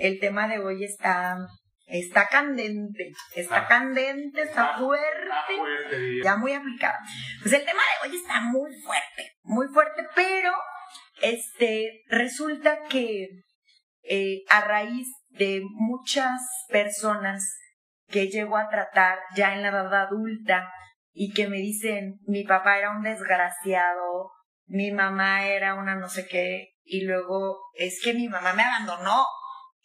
el tema de hoy está Está candente, está candente, está fuerte, ya muy aplicado. Pues el tema de hoy está muy fuerte, muy fuerte, pero este resulta que eh, a raíz de muchas personas que llego a tratar ya en la edad adulta y que me dicen mi papá era un desgraciado, mi mamá era una no sé qué, y luego es que mi mamá me abandonó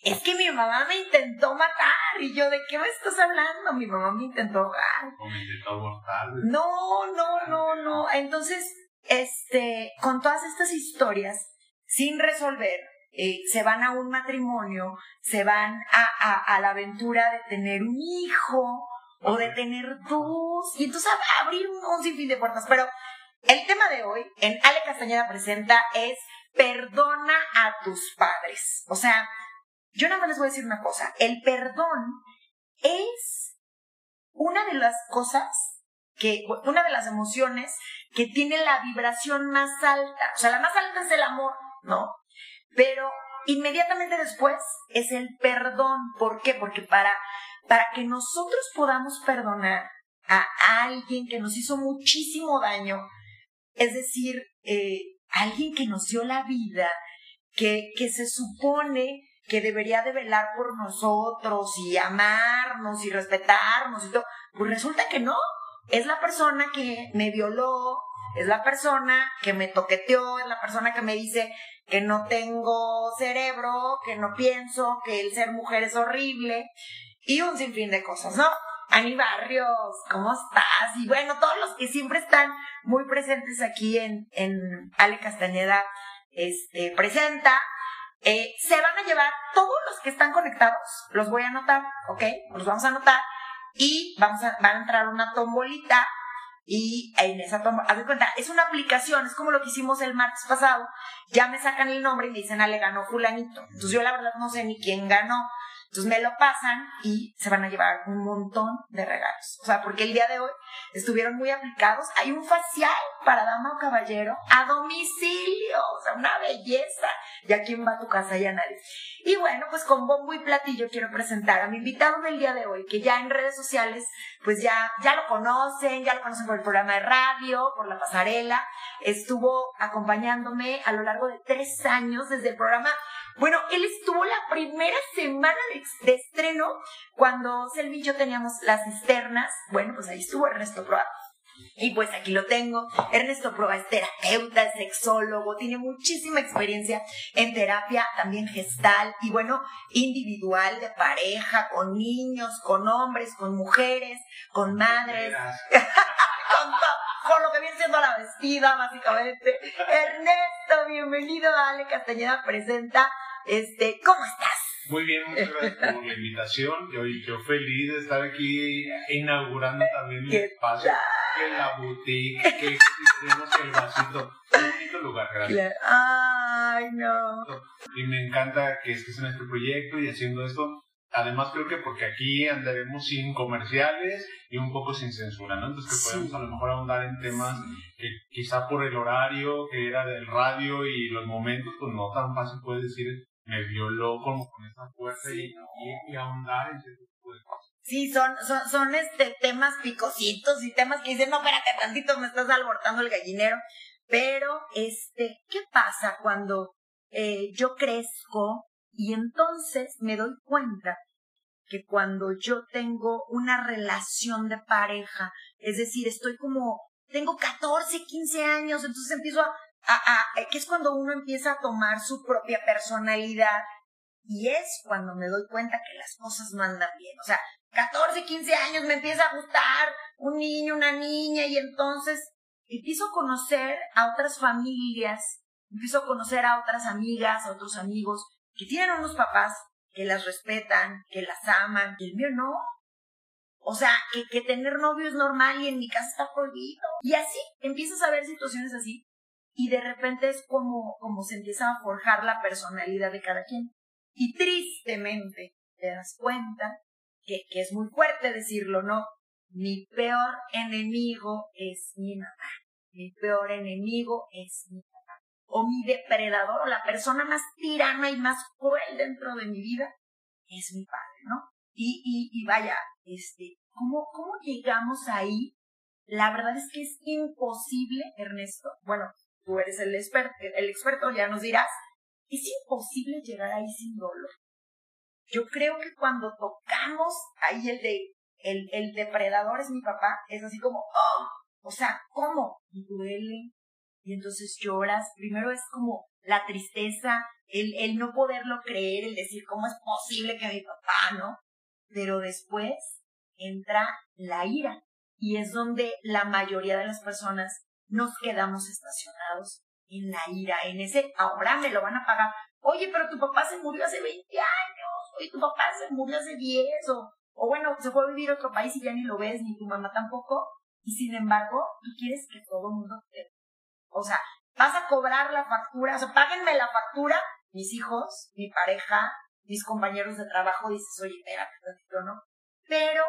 es que mi mamá me intentó matar. Y yo, ¿de qué me estás hablando? Mi mamá me intentó ahogar. O me intentó abortar. No, no, no, no. Entonces, este, con todas estas historias, sin resolver, eh, se van a un matrimonio, se van a, a, la aventura de tener un hijo o de tener dos, y entonces abrir un, un sinfín de puertas. Pero el tema de hoy, en Ale Castañeda Presenta, es perdona a tus padres. O sea, yo nada más les voy a decir una cosa, el perdón es una de las cosas que, una de las emociones que tiene la vibración más alta. O sea, la más alta es el amor, ¿no? Pero inmediatamente después es el perdón. ¿Por qué? Porque para, para que nosotros podamos perdonar a alguien que nos hizo muchísimo daño, es decir, eh, alguien que nos dio la vida, que, que se supone que debería de velar por nosotros y amarnos y respetarnos y todo, pues resulta que no. Es la persona que me violó, es la persona que me toqueteó, es la persona que me dice que no tengo cerebro, que no pienso, que el ser mujer es horrible y un sinfín de cosas, ¿no? Ani Barrios, ¿cómo estás? Y bueno, todos los que siempre están muy presentes aquí en, en Ale Castañeda este, presenta, eh, se van a llevar todos los que están conectados, los voy a anotar, ¿ok? Los vamos a anotar y vamos a, van a entrar una tombolita y en esa tombolita, haz de cuenta, es una aplicación, es como lo que hicimos el martes pasado, ya me sacan el nombre y me dicen, ah, le ganó fulanito. Entonces yo la verdad no sé ni quién ganó, entonces me lo pasan y se van a llevar un montón de regalos. O sea, porque el día de hoy estuvieron muy aplicados. Hay un facial para dama o caballero a domicilio. O sea, una belleza. ¿Y a quién va a tu casa? Ya nadie. Y bueno, pues con bombo y platillo quiero presentar a mi invitado del día de hoy, que ya en redes sociales, pues ya, ya lo conocen, ya lo conocen por el programa de radio, por la pasarela. Estuvo acompañándome a lo largo de tres años desde el programa bueno, él estuvo la primera semana de, estreno cuando Selvi y yo teníamos las cisternas. Bueno, pues ahí estuvo Ernesto Proa. Y pues aquí lo tengo. Ernesto Proa es terapeuta, es sexólogo, tiene muchísima experiencia en terapia, también gestal y bueno, individual, de pareja, con niños, con hombres, con mujeres, con madres, con, con lo que viene siendo la vestida, básicamente. Ernesto, bienvenido a Ale Castañeda Presenta este, ¿cómo estás? Muy bien, muchas gracias por la invitación. Yo, yo feliz de estar aquí inaugurando también mi espacio, que la boutique, que tenemos el vasito. Un bonito lugar, gracias. Ay, no. Y me encanta que estés en este proyecto y haciendo esto. Además, creo que porque aquí andaremos sin comerciales y un poco sin censura, ¿no? Entonces, que podemos a lo mejor ahondar en temas que quizá por el horario que era del radio y los momentos, pues no tan fácil puedes decir me violó como con esa fuerza y, y, ahondar en ese tipo de cosas. Sí, son, son, son este, temas picositos y temas que dicen, no, espérate tantito, me estás albortando el gallinero. Pero, este, ¿qué pasa cuando eh, yo crezco y entonces me doy cuenta que cuando yo tengo una relación de pareja, es decir, estoy como, tengo 14, 15 años, entonces empiezo a, eh, que es cuando uno empieza a tomar su propia personalidad y es cuando me doy cuenta que las cosas no andan bien. O sea, 14, 15 años me empieza a gustar un niño, una niña y entonces empiezo a conocer a otras familias, empiezo a conocer a otras amigas, a otros amigos que tienen unos papás que las respetan, que las aman, y el mío no. O sea, que, que tener novio es normal y en mi casa está prohibido. Y así empiezas a ver situaciones así y de repente es como, como se empieza a forjar la personalidad de cada quien. Y tristemente te das cuenta que, que es muy fuerte decirlo, ¿no? Mi peor enemigo es mi mamá. Mi peor enemigo es mi. O mi depredador o la persona más tirana y más cruel dentro de mi vida es mi padre, ¿no? Y, y, y vaya, este, ¿cómo, ¿cómo llegamos ahí? La verdad es que es imposible, Ernesto. Bueno, tú eres el experto, el experto, ya nos dirás. Es imposible llegar ahí sin dolor. Yo creo que cuando tocamos ahí el de, el, el depredador es mi papá, es así como, oh, o sea, ¿cómo? Duele, y entonces lloras. Primero es como la tristeza, el, el no poderlo creer, el decir, ¿cómo es posible que mi papá, no? Pero después entra la ira, y es donde la mayoría de las personas nos quedamos estacionados en la ira, en ese, ahora me lo van a pagar. Oye, pero tu papá se murió hace 20 años, oye, tu papá se murió hace 10, o, o bueno, se fue a vivir a otro país y ya ni lo ves, ni tu mamá tampoco, y sin embargo, tú quieres que todo el mundo te... O sea, vas a cobrar la factura, o sea, páguenme la factura, mis hijos, mi pareja, mis compañeros de trabajo, dices, oye, espérate ¿no? Pero,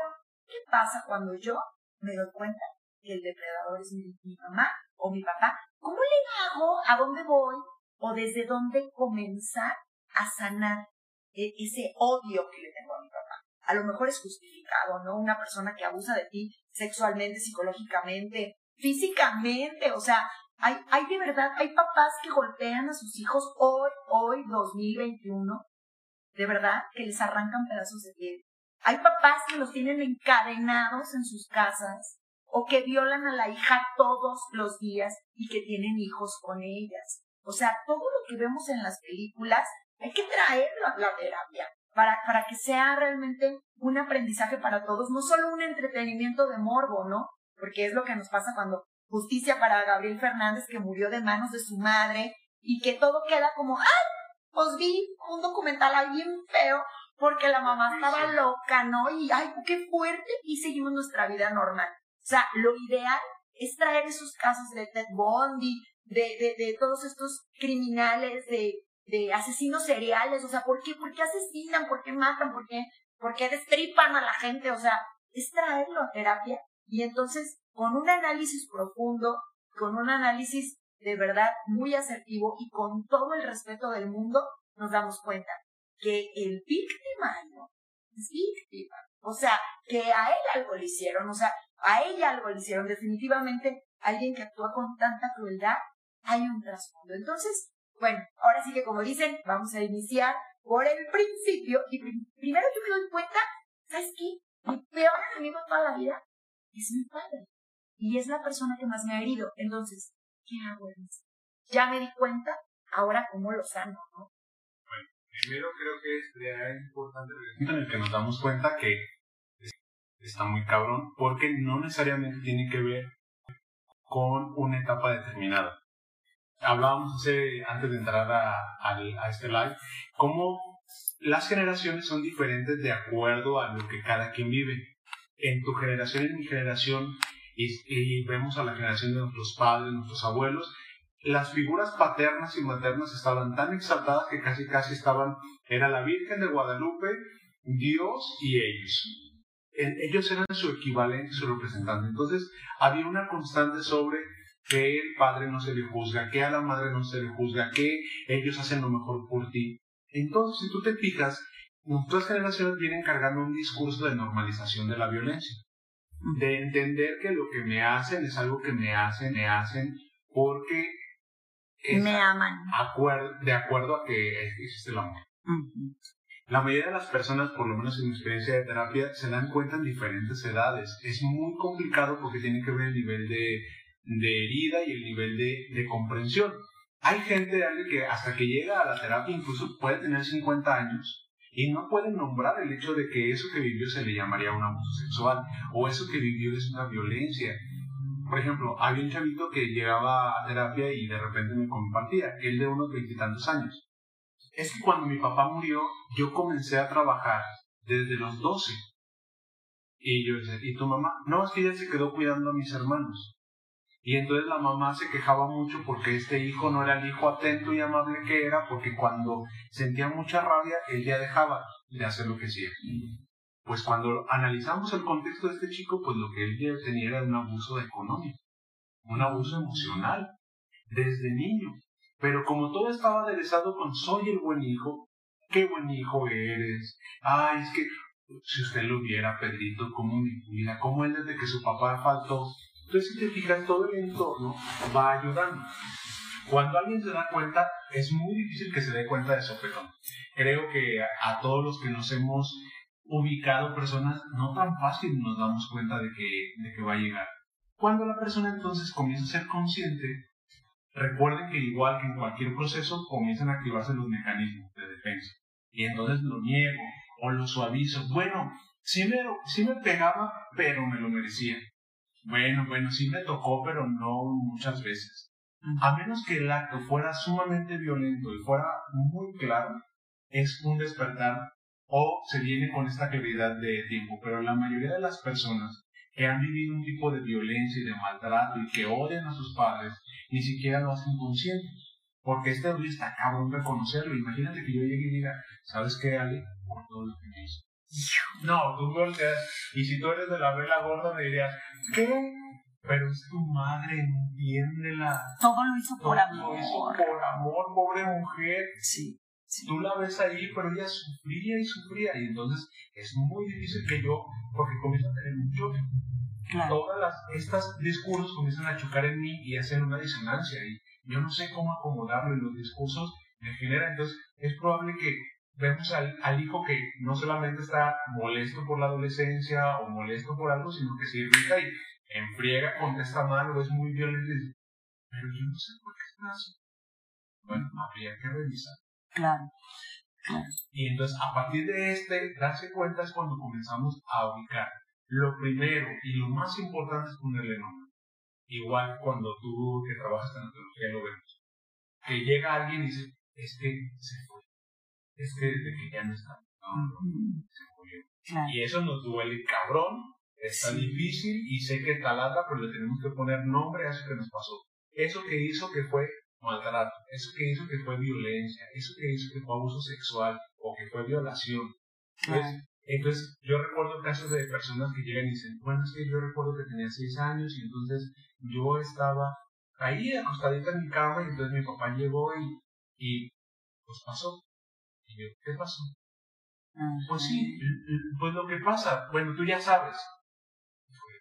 ¿qué pasa cuando yo me doy cuenta que el depredador es mi, mamá o mi papá, ¿cómo le hago? ¿A dónde voy? ¿O desde dónde comenzar a sanar e, ese odio que le tengo a mi papá? A lo mejor es justificado, ¿no? Una persona que abusa de ti sexualmente, psicológicamente, físicamente, o sea, hay, hay de verdad, hay papás que golpean a sus hijos hoy, hoy, 2021, de verdad, que les arrancan pedazos de piel. Hay papás que los tienen encadenados en sus casas o que violan a la hija todos los días y que tienen hijos con ellas. O sea, todo lo que vemos en las películas hay que traerlo a la terapia para, para que sea realmente un aprendizaje para todos, no solo un entretenimiento de morbo, ¿no? Porque es lo que nos pasa cuando justicia para Gabriel Fernández que murió de manos de su madre y que todo queda como, ¡ay! Pues vi un documental ahí bien feo porque la mamá estaba loca, ¿no? Y ay, qué fuerte, y seguimos nuestra vida normal. O sea, lo ideal es traer esos casos de Ted Bundy, de, de, de todos estos criminales, de, de asesinos seriales, o sea, ¿por qué, ¿por qué asesinan? ¿Por qué matan? ¿Por qué, ¿Por qué destripan a la gente? O sea, es traerlo a terapia y entonces con un análisis profundo, con un análisis de verdad muy asertivo y con todo el respeto del mundo, nos damos cuenta que el victimario es víctima. O sea, que a él algo le hicieron, o sea, a ella algo le hicieron. Definitivamente, alguien que actúa con tanta crueldad, hay un trasfondo. Entonces, bueno, ahora sí que como dicen, vamos a iniciar por el principio. Y primero yo me doy cuenta, ¿sabes qué? Mi peor enemigo toda la vida es mi padre. Y es la persona que más me ha herido. Entonces, ¿qué hago? Ya me di cuenta, ahora cómo lo sano, ¿no? primero creo que es importante en el que nos damos cuenta que está muy cabrón, porque no necesariamente tiene que ver con una etapa determinada. Hablábamos hace, antes de entrar a, a, este live, cómo las generaciones son diferentes de acuerdo a lo que cada quien vive. En tu generación en mi generación, y, vemos a la generación de nuestros padres, nuestros abuelos, las figuras paternas y maternas estaban tan exaltadas que casi casi estaban, era la Virgen de Guadalupe, Dios y ellos. ellos eran su equivalente, su representante. Entonces había una constante sobre que el padre no se le juzga, que a la madre no se le juzga, que ellos hacen lo mejor por ti. Entonces, si tú te fijas, nuestras generaciones vienen cargando un discurso de normalización de la violencia, de entender que lo que me hacen es algo que me hacen, me hacen porque me aman. de acuerdo a que existe el amor. La mayoría de las personas, por lo menos en mi experiencia de terapia, se dan cuenta en diferentes edades. Es muy complicado porque tiene que ver el nivel de, de herida y el nivel de, de comprensión. Hay gente que hasta que llega a la terapia incluso puede tener 50 años y no puede nombrar el hecho de que eso que vivió se le llamaría un abuso sexual o eso que vivió es una violencia por ejemplo, había un chavito que llegaba a terapia y de repente me compartía, él de unos veintitantos años. Es que cuando mi papá murió, yo comencé a trabajar desde los doce. Y yo decía, ¿y tu mamá? No, es que ella se quedó cuidando a mis hermanos. Y entonces la mamá se quejaba mucho porque este hijo no era el hijo atento y amable que era, porque cuando sentía mucha rabia, él ya dejaba de hacer lo que hacía pues cuando analizamos el contexto de este chico, pues lo que él tenía era un abuso económico, un abuso emocional, desde niño. Pero como todo estaba aderezado con soy el buen hijo, qué buen hijo eres. Ay, es que si usted lo viera, Pedrito, cómo cuida, cómo él desde que su papá faltó. Entonces, si te fijas, todo el entorno va ayudando. Cuando alguien se da cuenta, es muy difícil que se dé cuenta de sopetón. Creo que a, todos los que nos hemos ubicado personas, no tan fácil nos damos cuenta de que, de que va a llegar. Cuando la persona entonces comienza a ser consciente, recuerden que igual que en cualquier proceso comienzan a activarse los mecanismos de defensa. Y entonces lo niego o lo suavizo. Bueno, sí me, sí me pegaba, pero me lo merecía. Bueno, bueno, sí me tocó, pero no muchas veces. A menos que el acto fuera sumamente violento y fuera muy claro, es un despertar o se viene con esta claridad de tiempo. Pero la mayoría de las personas que han vivido un tipo de violencia y de maltrato y que odian a sus padres, ni siquiera lo hacen consciente. Porque este hoy está cabrón reconocerlo. Imagínate que yo llegue y diga, ¿sabes qué, Ali? Por todo lo que me hizo. No, tú volteas. Y si tú eres de la vela gorda, me dirías, ¿qué? Pero es tu madre, entiéndela. Todo lo hizo por amor. Lo hizo por amor, pobre mujer. Sí, Tú la ves ahí, pero ella sufría y sufría. Y entonces es muy difícil que yo, porque comienzo a tener un choque. Todas las, estas discursos comienzan a chocar en mí y hacen una disonancia. Y yo no sé cómo acomodarlo y los discursos me generan. Entonces es probable que vemos al, al, hijo que no solamente está molesto por la adolescencia o molesto por algo, sino que se irrita y enfriega, contesta mal o es muy violento y dice, pero yo no sé por qué está así. Bueno, habría que revisar. Claro, Y entonces, a partir de este, darse cuenta es cuando comenzamos a ubicar. Lo primero y lo más importante es ponerle nombre. Igual cuando tú que trabajas en antología lo vemos. Que llega alguien y dice, es que se fue. Es que desde que ya no está. se murió. Y eso nos duele cabrón, Está difícil y sé que taladra, pero le tenemos que poner nombre a eso que nos pasó. Eso que hizo que fue maltrato, eso que hizo que fue violencia, eso que hizo que fue abuso sexual o que fue violación. Entonces, yo recuerdo casos de personas que llegan y dicen, bueno, es que yo recuerdo que tenía seis años y entonces yo estaba ahí acostadita en mi cama y entonces mi papá llegó y, y pues pasó. Y yo, ¿qué pasó? Pues sí, pues lo que pasa, bueno, tú ya sabes,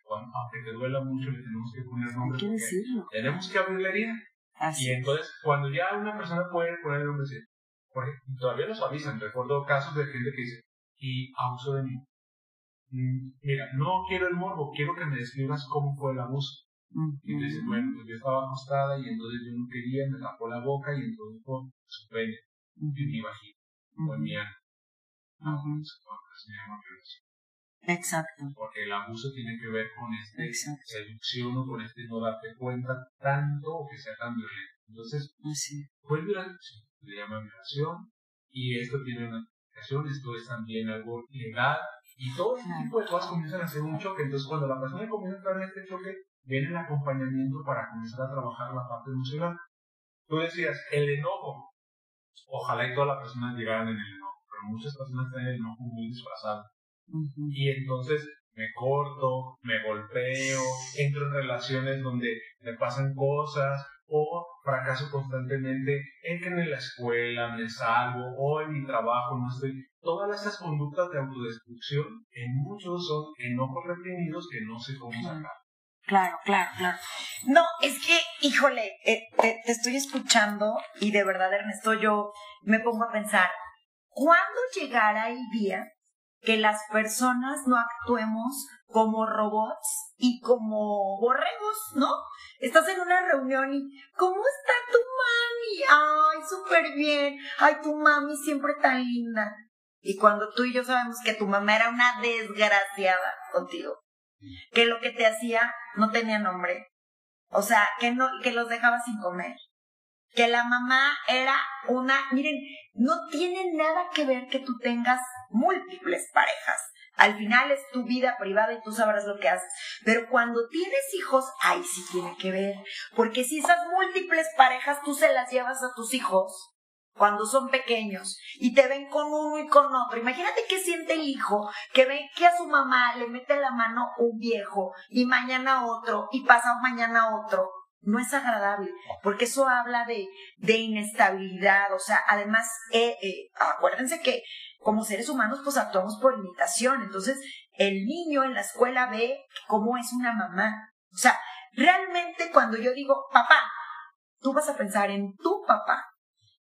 aunque te duela mucho, le tenemos que poner nombre. Que decirlo. Tenemos que abrir la herida. y entonces, cuando ya una persona puede poner el nombre, todavía nos avisan. Recuerdo casos de gente que dice, y abuso de mí. Mm, mira, no quiero el morbo, quiero que me describas cómo fue el abuso. Y entonces, bueno, pues yo estaba acostada y entonces yo no quería, me tapó la boca y entonces fue su pene, en mi vagina, o en mi ano. Ah, se llama violación. Exacto. Porque el abuso tiene que ver con este seducción o con este no darte cuenta tanto o que sea tan violento. Entonces, fue violación, se le llama violación y esto tiene una explicación, esto es también algo legal y todo este tipo de cosas comienzan a hacer un choque. Entonces, cuando la persona comienza a entrar en este choque, viene el acompañamiento para comenzar a trabajar la parte emocional. Tú decías, el enojo. Ojalá y todas las personas llegaran en el enojo, pero muchas personas tienen el enojo muy disfrazado y entonces me corto, me golpeo, entro en relaciones donde me pasan cosas o fracaso constantemente en que en la escuela me salgo o en mi trabajo no estoy. Todas estas conductas de autodestrucción en muchos son enojos reprimidos que no sé cómo sacar. Claro, claro, claro. No, es que, híjole, eh, te, te, estoy escuchando y de verdad, Ernesto, yo me pongo a pensar, ¿cuándo llegará el día que las personas no actuemos como robots y como borregos, ¿no? Estás en una reunión y ¿cómo está tu mami? Ay, súper bien. Ay, tu mami siempre tan linda. Y cuando tú y yo sabemos que tu mamá era una desgraciada contigo, que lo que te hacía no tenía nombre, o sea, que no que los dejaba sin comer, que la mamá era una, miren, no tiene nada que ver que tú tengas múltiples parejas. Al final es tu vida privada y tú sabrás lo que haces. Pero cuando tienes hijos, ahí sí tiene que ver. Porque si esas múltiples parejas tú se las llevas a tus hijos cuando son pequeños y te ven con uno y con otro. Imagínate qué siente el hijo que ve que a su mamá le mete la mano un viejo y mañana otro y pasa mañana otro. No es agradable, porque eso habla de, de inestabilidad, o sea, además, eh, eh, acuérdense que como seres humanos pues actuamos por imitación, entonces el niño en la escuela ve cómo es una mamá, o sea, realmente cuando yo digo, papá, tú vas a pensar en tu papá,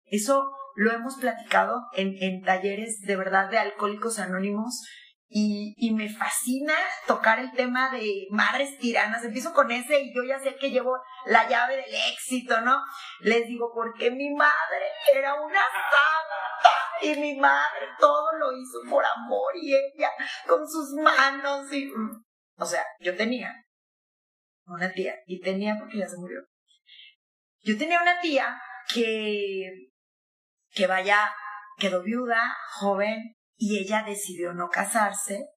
eso lo hemos platicado en, en talleres de verdad de alcohólicos anónimos, y, y, me fascina tocar el tema de madres tiranas. Empiezo con ese y yo ya sé que llevo la llave del éxito, ¿no? Les digo, porque mi madre era una santa y mi madre todo lo hizo por amor y ella con sus manos y... Mm, o sea, yo tenía una tía y tenía porque ya se murió. Yo tenía una tía que, que vaya, quedó viuda, joven, y ella decidió no casarse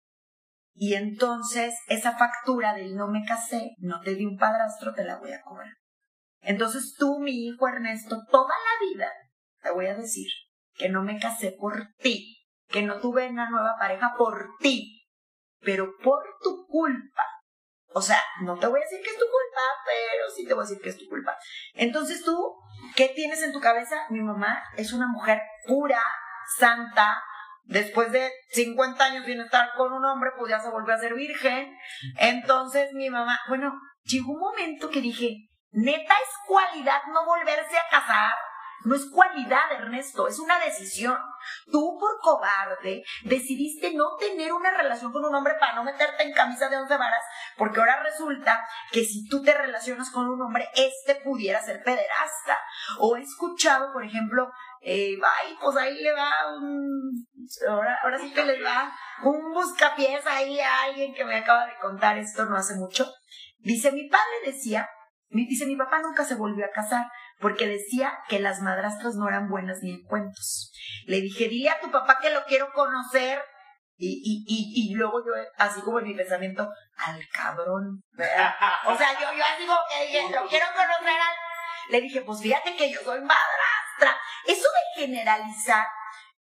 y entonces esa factura del no me casé, no te di un padrastro, te la voy a cobrar. Entonces tú, mi hijo Ernesto, toda la vida te voy a decir que no me casé por ti, que no tuve una nueva pareja por ti, pero por tu culpa. O sea, no te voy a decir que es tu culpa, pero sí te voy a decir que es tu culpa. Entonces tú, ¿qué tienes en tu cabeza? Mi mamá es una mujer pura, santa, después de 50 años sin estar con un hombre, pues ya se volvió a ser virgen. Entonces mi mamá, bueno, llegó un momento que dije, neta es cualidad no volverse a casar. No es cualidad, Ernesto, es una decisión. Tú por cobarde decidiste no tener una relación con un hombre para no meterte en camisa de once varas, porque ahora resulta que si tú te relacionas con un hombre, este pudiera ser pederasta. O he escuchado, por ejemplo, eh, ay, pues ahí le va un, ahora, ahora sí que les va un buscapiés ahí a alguien que me acaba de contar esto no hace mucho. Dice, mi padre decía, dice, mi papá nunca se volvió a casar porque decía que las madrastras no eran buenas ni en cuentos. Le dije, dile a tu papá que lo quiero conocer. Y, y, y, y luego yo, así como en mi pensamiento, al cabrón. O sea, yo, yo así como que dije, lo quiero conocer al... Le dije, pues fíjate que yo soy madrastra. Eso de generalizar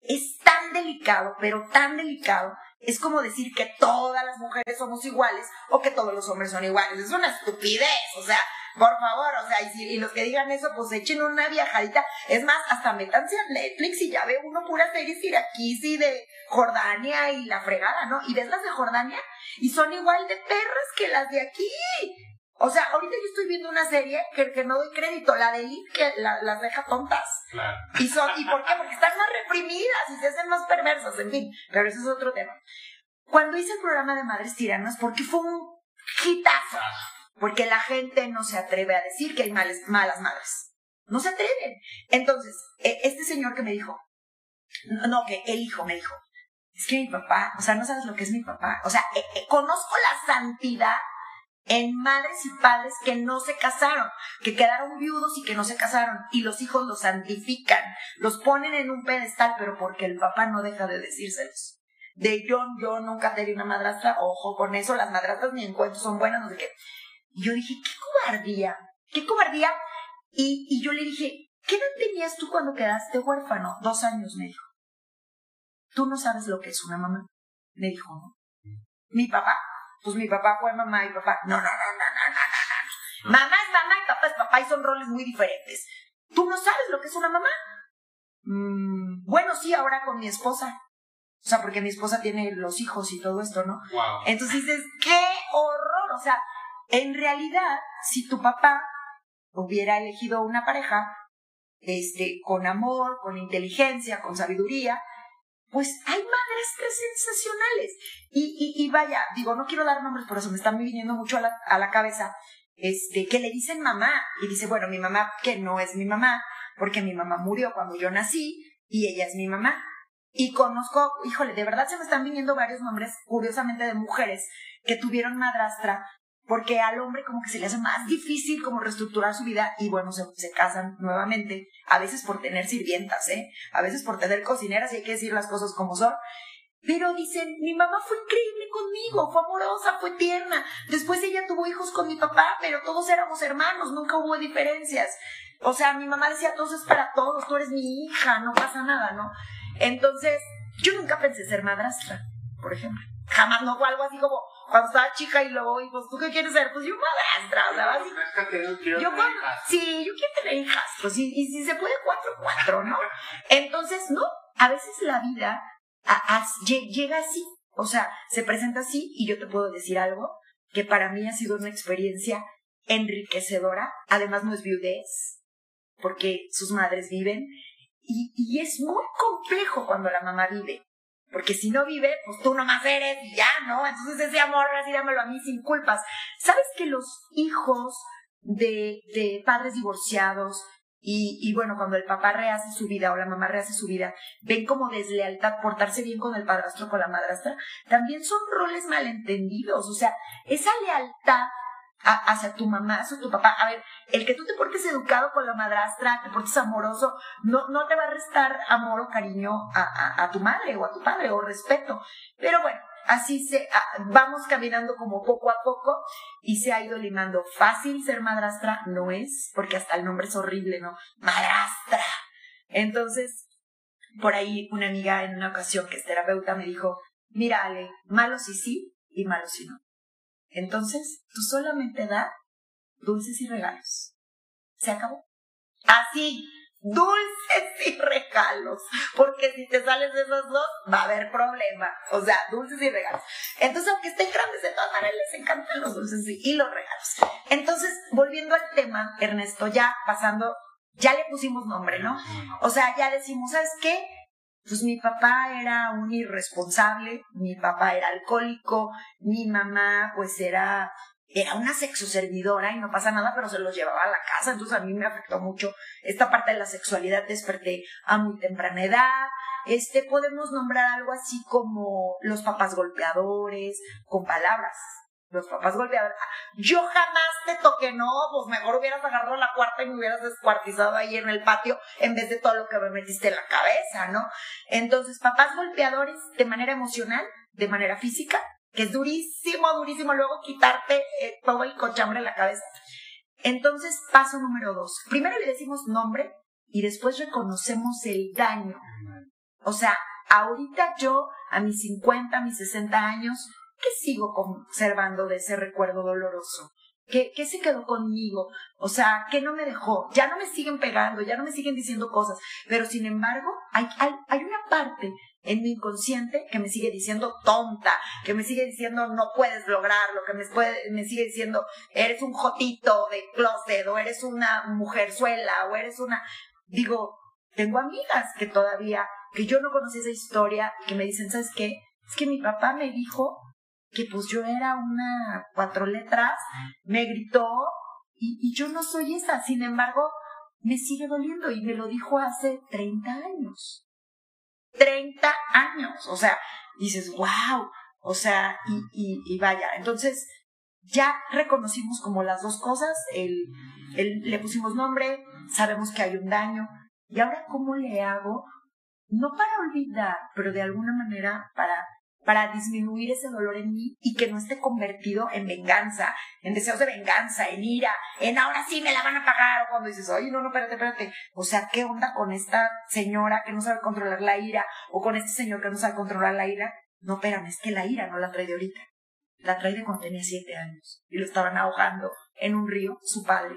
es tan delicado, pero tan delicado. Es como decir que todas las mujeres somos iguales o que todos los hombres son iguales. Es una estupidez. O sea, por favor, o sea, y, si, y los que digan eso, pues echen una viajadita. Es más, hasta métanse a Netflix y ya ve uno puras series iraquíes y de Jordania y la fregada, ¿no? Y ves las de Jordania y son igual de perras que las de aquí. O sea, ahorita yo estoy viendo una serie que, que no doy crédito, la de Elite, que las deja tontas. Claro. ¿Y, son, ¿Y por qué? Porque están más reprimidas y se hacen más perversas, en fin. Pero eso es otro tema. Cuando hice el programa de Madres Tiranas, porque fue un hitazo. Porque la gente no se atreve a decir que hay males, malas madres. No se atreven. Entonces, e, este señor que me dijo, no, que el hijo me dijo, es que mi papá, o sea, no sabes lo que es mi papá. O sea, e, e, conozco la santidad en madres y padres que no se casaron, que quedaron viudos y que no se casaron, y los hijos los santifican, los ponen en un pedestal, pero porque el papá no deja de decírselos. De yo, yo nunca tenía una madrastra, ojo con eso, las madrastras ni encuentro son buenas, no sé qué. Y yo dije, qué cobardía, qué cobardía. Y, y yo le dije, ¿qué edad tenías tú cuando quedaste huérfano? Dos años, me dijo. Tú no sabes lo que es una mamá. Me dijo, no. Mi papá, pues mi papá fue mamá y papá. No, no, no, no, no, no, no. Mamá es mamá y papá es papá y son roles muy diferentes. ¿Tú no sabes lo que es una mamá? Mm, bueno, sí, ahora con mi esposa. O sea, porque mi esposa tiene los hijos y todo esto, ¿no? Wow. Entonces dices, qué horror. O sea, en realidad, si tu papá hubiera elegido una pareja, este, con amor, con inteligencia, con sabiduría, pues hay madres sensacionales. Y, y, y, vaya, digo, no quiero dar nombres, por eso me están viniendo mucho a la, a la cabeza, este, que le dicen mamá, y dice, bueno, mi mamá, que no es mi mamá, porque mi mamá murió cuando yo nací, y ella es mi mamá. Y conozco, híjole, de verdad se me están viniendo varios nombres, curiosamente, de mujeres que tuvieron madrastra porque al hombre como que se le hace más difícil como reestructurar su vida y bueno, se, se, casan nuevamente, a veces por tener sirvientas, ¿eh? A veces por tener cocineras y hay que decir las cosas como son. Pero dicen, mi mamá fue increíble conmigo, fue amorosa, fue tierna. Después ella tuvo hijos con mi papá, pero todos éramos hermanos, nunca hubo diferencias. O sea, mi mamá decía, todo es para todos, tú eres mi hija, no pasa nada, ¿no? Entonces, yo nunca pensé ser madrastra, por ejemplo. Jamás no fue algo así como, Cuando estaba chica y luego, y pues, ¿tú qué quieres ser? Pues yo madrastra, o sea. Yo cuando, sí, yo quiero tener hijas, pues, y, y si se puede cuatro, cuatro, ¿no? Entonces, no, a veces la vida llega así, o sea, se presenta así y yo te puedo decir algo que para mí ha sido una experiencia enriquecedora, además no es viudez, porque sus madres viven, y, y es muy complejo cuando la mamá vive, porque si no vive, pues tú nomás eres y ya, ¿no? Entonces ese amor, así dámelo a mí sin culpas. ¿Sabes que los hijos de, de padres divorciados y, y, bueno, cuando el papá rehace su vida o la mamá rehace su vida, ven como deslealtad portarse bien con el padrastro o con la madrastra, también son roles malentendidos. O sea, esa lealtad hacia tu mamá, hacia tu papá. A ver, el que tú te portes educado con la madrastra, te portes amoroso, no, no te va a restar amor o cariño a, a, tu madre o a tu padre o respeto. Pero bueno, así se, vamos caminando como poco a poco y se ha ido limando. Fácil ser madrastra no es, porque hasta el nombre es horrible, ¿no? Madrastra. Entonces, por ahí una amiga en una ocasión que es terapeuta me dijo, mira Ale, malo si sí y malo si no. Entonces, tú solamente da dulces y regalos. Se acabó. Así, dulces y regalos. Porque si te sales de esos dos, va a haber problema. O sea, dulces y regalos. Entonces, aunque estén grandes, de todas maneras les encantan los dulces y los regalos. Entonces, volviendo al tema, Ernesto, ya pasando, ya le pusimos nombre, ¿no? O sea, ya decimos, ¿sabes qué? Pues mi papá era un irresponsable, mi papá era alcohólico, mi mamá pues era era una sexoservidora y no pasa nada, pero se los llevaba a la casa, entonces a mí me afectó mucho esta parte de la sexualidad, desperté a muy temprana edad, este podemos nombrar algo así como los papás golpeadores, con palabras, los papás golpeadores. Yo jamás te toqué, no, pues mejor hubieras agarrado la cuarta y me hubieras descuartizado ahí en el patio en vez de todo lo que me metiste en la cabeza, ¿no? Entonces, papás golpeadores de manera emocional, de manera física, que es durísimo, durísimo luego quitarte eh, todo el cochambre en la cabeza. Entonces, paso número dos. Primero le decimos nombre y después reconocemos el daño. O sea, ahorita yo, a mis 50, a mis 60 años, ¿qué sigo conservando de ese recuerdo doloroso? ¿Qué, ¿Qué, se quedó conmigo? O sea, ¿qué no me dejó? Ya no me siguen pegando, ya no me siguen diciendo cosas, pero sin embargo, hay, hay, hay una parte en mi inconsciente que me sigue diciendo tonta, que me sigue diciendo no puedes lograrlo, que me, puede, me sigue diciendo eres un jotito de closet, o eres una mujerzuela, o eres una... Digo, tengo amigas que todavía, que yo no conocí esa historia, que me dicen, ¿sabes qué? Es que mi papá me dijo que pues yo era una cuatro letras, me gritó y, yo no soy esa, sin embargo, me sigue doliendo y me lo dijo hace 30 años. 30 años, o sea, dices, wow, o sea, y vaya, entonces ya reconocimos como las dos cosas, el, el, le pusimos nombre, sabemos que hay un daño, y ahora cómo le hago, no para olvidar, pero de alguna manera para para disminuir ese dolor en mí y que no esté convertido en venganza, en deseos de venganza, en ira, en ahora sí me la van a pagar, o cuando dices, oye, no, no, espérate, espérate, o sea, ¿qué onda con esta señora que no sabe controlar la ira, o con este señor que no sabe controlar la ira? No, espérame, es que la ira no la trae de ahorita, la trae de cuando tenía siete años y lo estaban ahogando en un río su padre.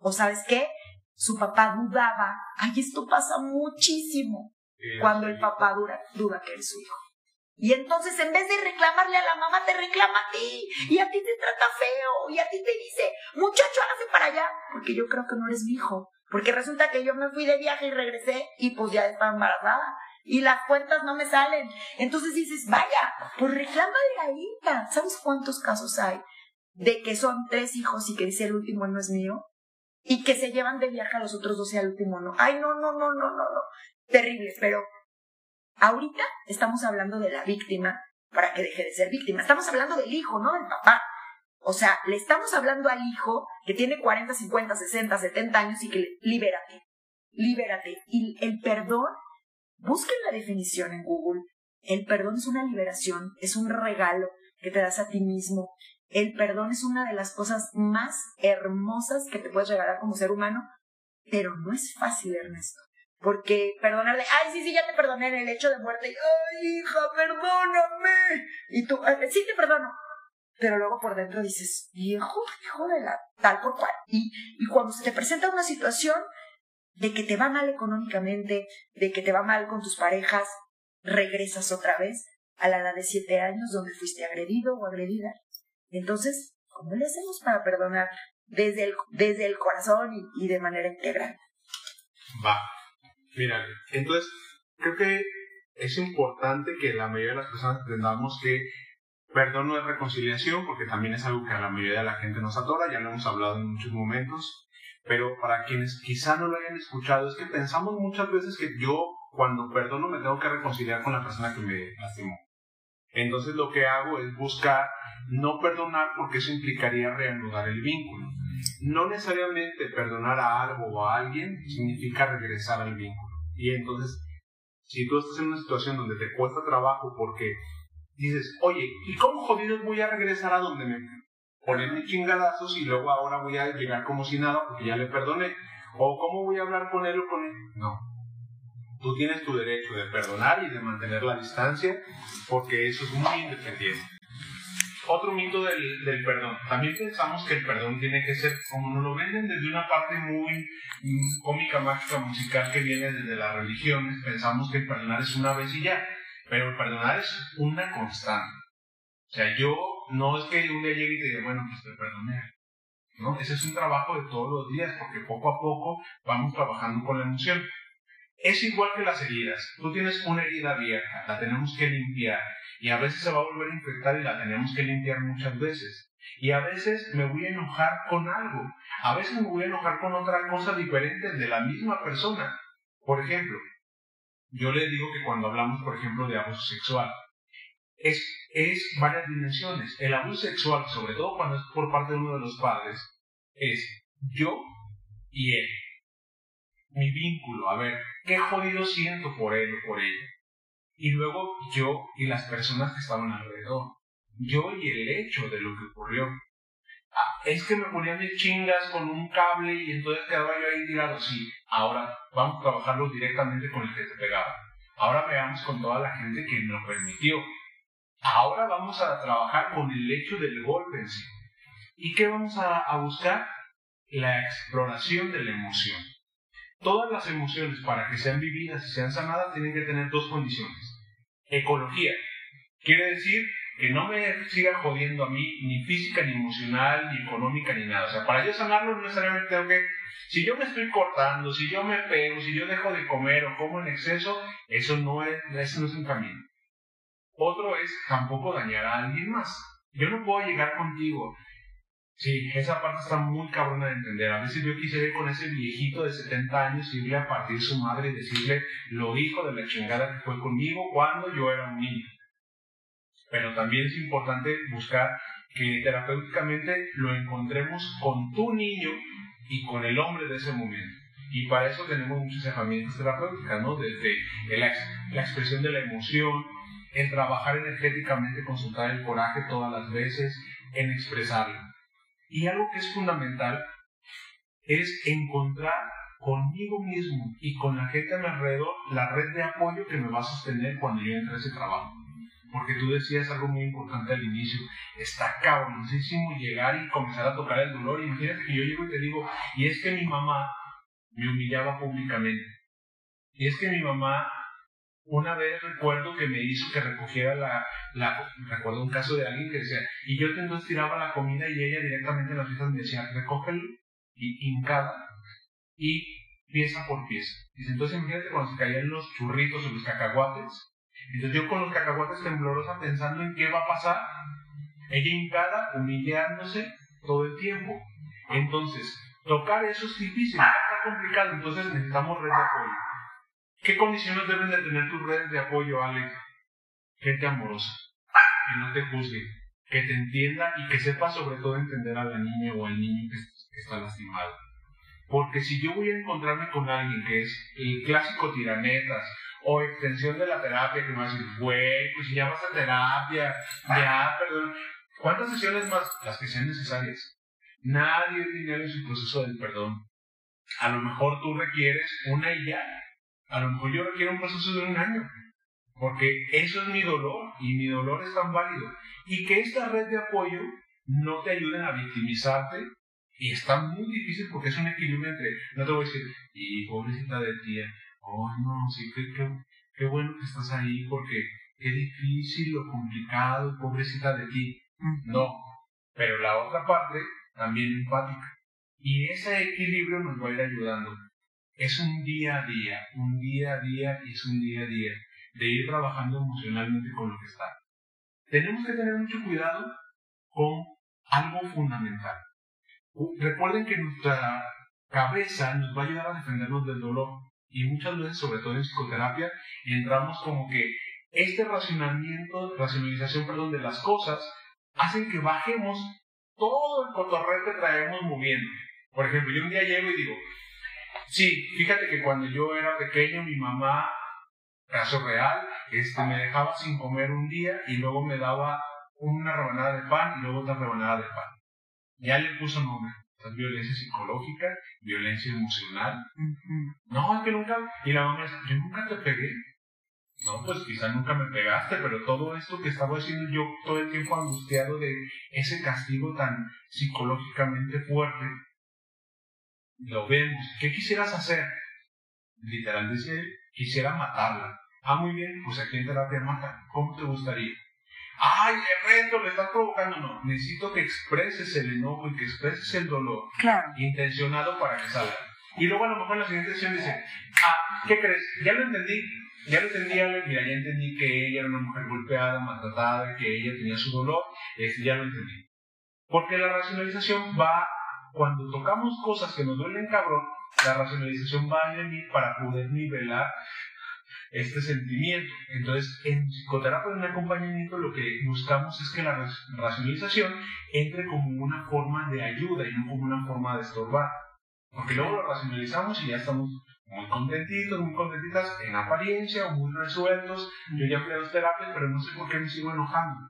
¿O sabes qué? Su papá dudaba, ay, esto pasa muchísimo cuando el papá duda, duda que eres su hijo. Y entonces en vez de reclamarle a la mamá, te reclama a ti. Y a ti te trata feo. Y a ti te dice, muchacho, hágase para allá. Porque yo creo que no eres mi hijo. Porque resulta que yo me fui de viaje y regresé y pues ya estaba embarazada. Y las cuentas no me salen. Entonces dices, vaya, pues reclámale a hija. ¿Sabes cuántos casos hay de que son tres hijos y que dice el último no es mío? Y que se llevan de viaje a los otros dos y al último no. Ay, no, no, no, no, no, no. Terrible, pero Ahorita estamos hablando de la víctima para que deje de ser víctima. Estamos hablando del hijo, no del papá. O sea, le estamos hablando al hijo que tiene 40, 50, 60, 70 años y que libérate, libérate. Y el perdón, busquen la definición en Google. El perdón es una liberación, es un regalo que te das a ti mismo. El perdón es una de las cosas más hermosas que te puedes regalar como ser humano, pero no es fácil, Ernesto. Porque perdonarle, ay, sí, sí, ya te perdoné en el hecho de muerte. Ay, hija, perdóname. Y tú, sí te perdono. pero luego por dentro dices, viejo, hijo de la tal por cual. Y, y cuando se te presenta una situación de que te va mal económicamente, de que te va mal con tus parejas, regresas otra vez a la edad de siete años donde fuiste agredido o agredida. Entonces, ¿cómo le hacemos para perdonar desde el, desde el corazón y, y de manera integral? Va. Mira, entonces creo que es importante que la mayoría de las personas entendamos que perdón no es reconciliación, porque también es algo que a la mayoría de la gente nos atora, ya lo hemos hablado en muchos momentos, pero para quienes quizá no lo hayan escuchado, es que pensamos muchas veces que yo cuando perdono me tengo que reconciliar con la persona que me lastimó. Entonces lo que hago es buscar no perdonar porque eso implicaría reanudar el vínculo. No necesariamente perdonar a algo o a alguien significa regresar al vínculo. Y entonces, si tú estás en una situación donde te cuesta trabajo porque dices, oye, ¿y cómo jodidos voy a regresar a donde me ponen chingadazos y luego ahora voy a llegar como si nada porque ya le perdoné? ¿O cómo voy a hablar con él o con él? No. Tú tienes tu derecho de perdonar y de mantener la distancia porque eso es muy independiente. Otro mito del, perdón. También pensamos que el perdón tiene que ser, como nos lo venden desde una parte muy cómica, mágica, musical que viene desde las religiones, pensamos que perdonar es una vez y ya. Pero perdonar es una constante. O sea, yo no es que un día llegue y te diga, bueno, pues te perdoné. ¿no? Ese es un trabajo de todos los días, porque poco a poco vamos trabajando con la emoción. Es igual que las heridas. Tú tienes una herida abierta, la tenemos que limpiar. Y a veces se va a volver a infectar y la tenemos que limpiar muchas veces. Y a veces me voy a enojar con algo. A veces me voy a enojar con otra cosa diferente de la misma persona. Por ejemplo, yo le digo que cuando hablamos, por ejemplo, de abuso sexual, es, es varias dimensiones. El abuso sexual, sobre todo cuando es por parte de uno de los padres, es yo y él. Mi vínculo, a ver, qué jodido siento por él o por ella. Y luego yo y las personas que estaban alrededor. Yo y el hecho de lo que ocurrió. Ah, es que me ponía mis chingas con un cable y entonces quedaba yo ahí tirado. Sí, ahora vamos a trabajarlo directamente con el que te pegaba. Ahora veamos con toda la gente que nos permitió. Ahora vamos a trabajar con el hecho del golpe en sí. ¿Y qué vamos a buscar? La exploración de la emoción. Todas las emociones para que sean vividas y sean sanadas tienen que tener dos condiciones. Ecología. Quiere decir que no me siga jodiendo a mí ni física, ni emocional, ni económica, ni nada. O sea, para yo sanarlo no necesariamente tengo que... Si yo me estoy cortando, si yo me pego, si yo dejo de comer o como en exceso, eso no es, eso no es un camino. Otro es tampoco dañar a alguien más. Yo no puedo llegar contigo. Sí, esa parte está muy cabrona de entender. A veces yo quisiera ir con ese viejito de 70 años irle a partir su madre y decirle lo hijo de la chingada que fue conmigo cuando yo era un niño pero también es importante buscar que terapéuticamente lo encontremos con tu niño y con el hombre de ese momento. Y para eso tenemos muchas herramientas terapéuticas, ¿no? Desde la, la expresión de la emoción, en trabajar energéticamente, consultar el coraje todas las veces, en expresarlo. Y algo que es fundamental es encontrar conmigo mismo y con la gente a mi alrededor la red de apoyo que me va a sostener cuando yo entre a ese trabajo. Porque tú decías algo muy importante al inicio. Está cabronísimo llegar y comenzar a tocar el dolor. Imagínate que yo llego y te digo, y es que mi mamá me humillaba públicamente. Y es que mi mamá, una vez recuerdo que me hizo que recogiera la, la recuerdo un caso de alguien que decía, y yo entonces tiraba la comida y ella directamente en las fiestas me decía, recógelo y hincada y pieza por pieza. Dice, entonces imagínate cuando se caían los churritos o los cacahuates, entonces yo con los cacahuates temblorosa pensando en qué va a pasar. Ella hincada, humillándose todo el tiempo. Entonces, tocar eso es difícil, está complicado, entonces necesitamos red de apoyo. ¿Qué condiciones deben de tener tus redes de apoyo, Alex? Gente amorosa, que no te juzgue, que te entienda y que sepa sobre todo entender a la niña o al niño que está lastimado. Porque si yo voy a encontrarme con alguien que es el clásico tiranetas, o extensión de la terapia, que me va a decir, güey, pues ya vas a terapia, ya, perdón. ¿Cuántas sesiones más? Las que sean necesarias. Nadie es dinero en su proceso del perdón. A lo mejor tú requieres una y ya. A lo mejor yo requiero un proceso de un año. porque eso es mi dolor y mi dolor es tan válido. Y que esta red de apoyo no te ayuden a victimizarte y está muy difícil porque es un equilibrio entre, no te voy a decir, y pobrecita de tía, oh no, sí, qué, qué, bueno que estás ahí porque qué difícil o complicado, pobrecita de ti. No, pero la otra parte también empática. Y ese equilibrio nos va a ir ayudando. Es un día a día, un día a día y es un día a día de ir trabajando emocionalmente con lo que está. Tenemos que tener mucho cuidado con algo fundamental. Recuerden que nuestra cabeza nos va a ayudar a defendernos del dolor y muchas veces, sobre todo en psicoterapia, entramos como que este racionamiento, racionalización, perdón, de las cosas hacen que bajemos todo el cotorreo que traemos moviendo. Por ejemplo, yo un día llego y digo, sí, fíjate que cuando yo era pequeño mi mamá, caso real, este, me dejaba sin comer un día y luego me daba una rebanada de pan y luego otra rebanada de pan. Ya le puso nombre. violencia psicológica, violencia emocional. No, es que nunca. Y la mamá dice, yo nunca te pegué. No, pues quizá nunca me pegaste, pero todo esto que estaba haciendo yo todo el tiempo angustiado de ese castigo tan psicológicamente fuerte, lo vemos. ¿Qué quisieras hacer? Literal dice quisiera matarla. Ah, muy bien, pues aquí en terapia mata. ¿Cómo te gustaría? ay, reto, le estás provocando. No, necesito que expreses el enojo y que expreses el dolor claro. intencionado para que salga. Y luego a lo mejor en la siguiente sesión dice, ah, ¿qué crees? Ya lo entendí, ya lo entendí, mira, ya entendí que ella era una mujer golpeada, maltratada, que ella tenía su dolor, este, ya lo entendí. Porque la racionalización va, cuando tocamos cosas que nos duelen cabrón, la racionalización va a venir para poder nivelar este sentimiento. Entonces, en psicoterapia, en acompañamiento, lo que buscamos es que la racionalización entre como una forma de ayuda y no como una forma de estorbar. Porque luego lo racionalizamos y ya estamos muy contentitos, muy contentitas en apariencia o muy resueltos. Yo ya fui a dos terapias, pero no sé por qué me sigo enojando.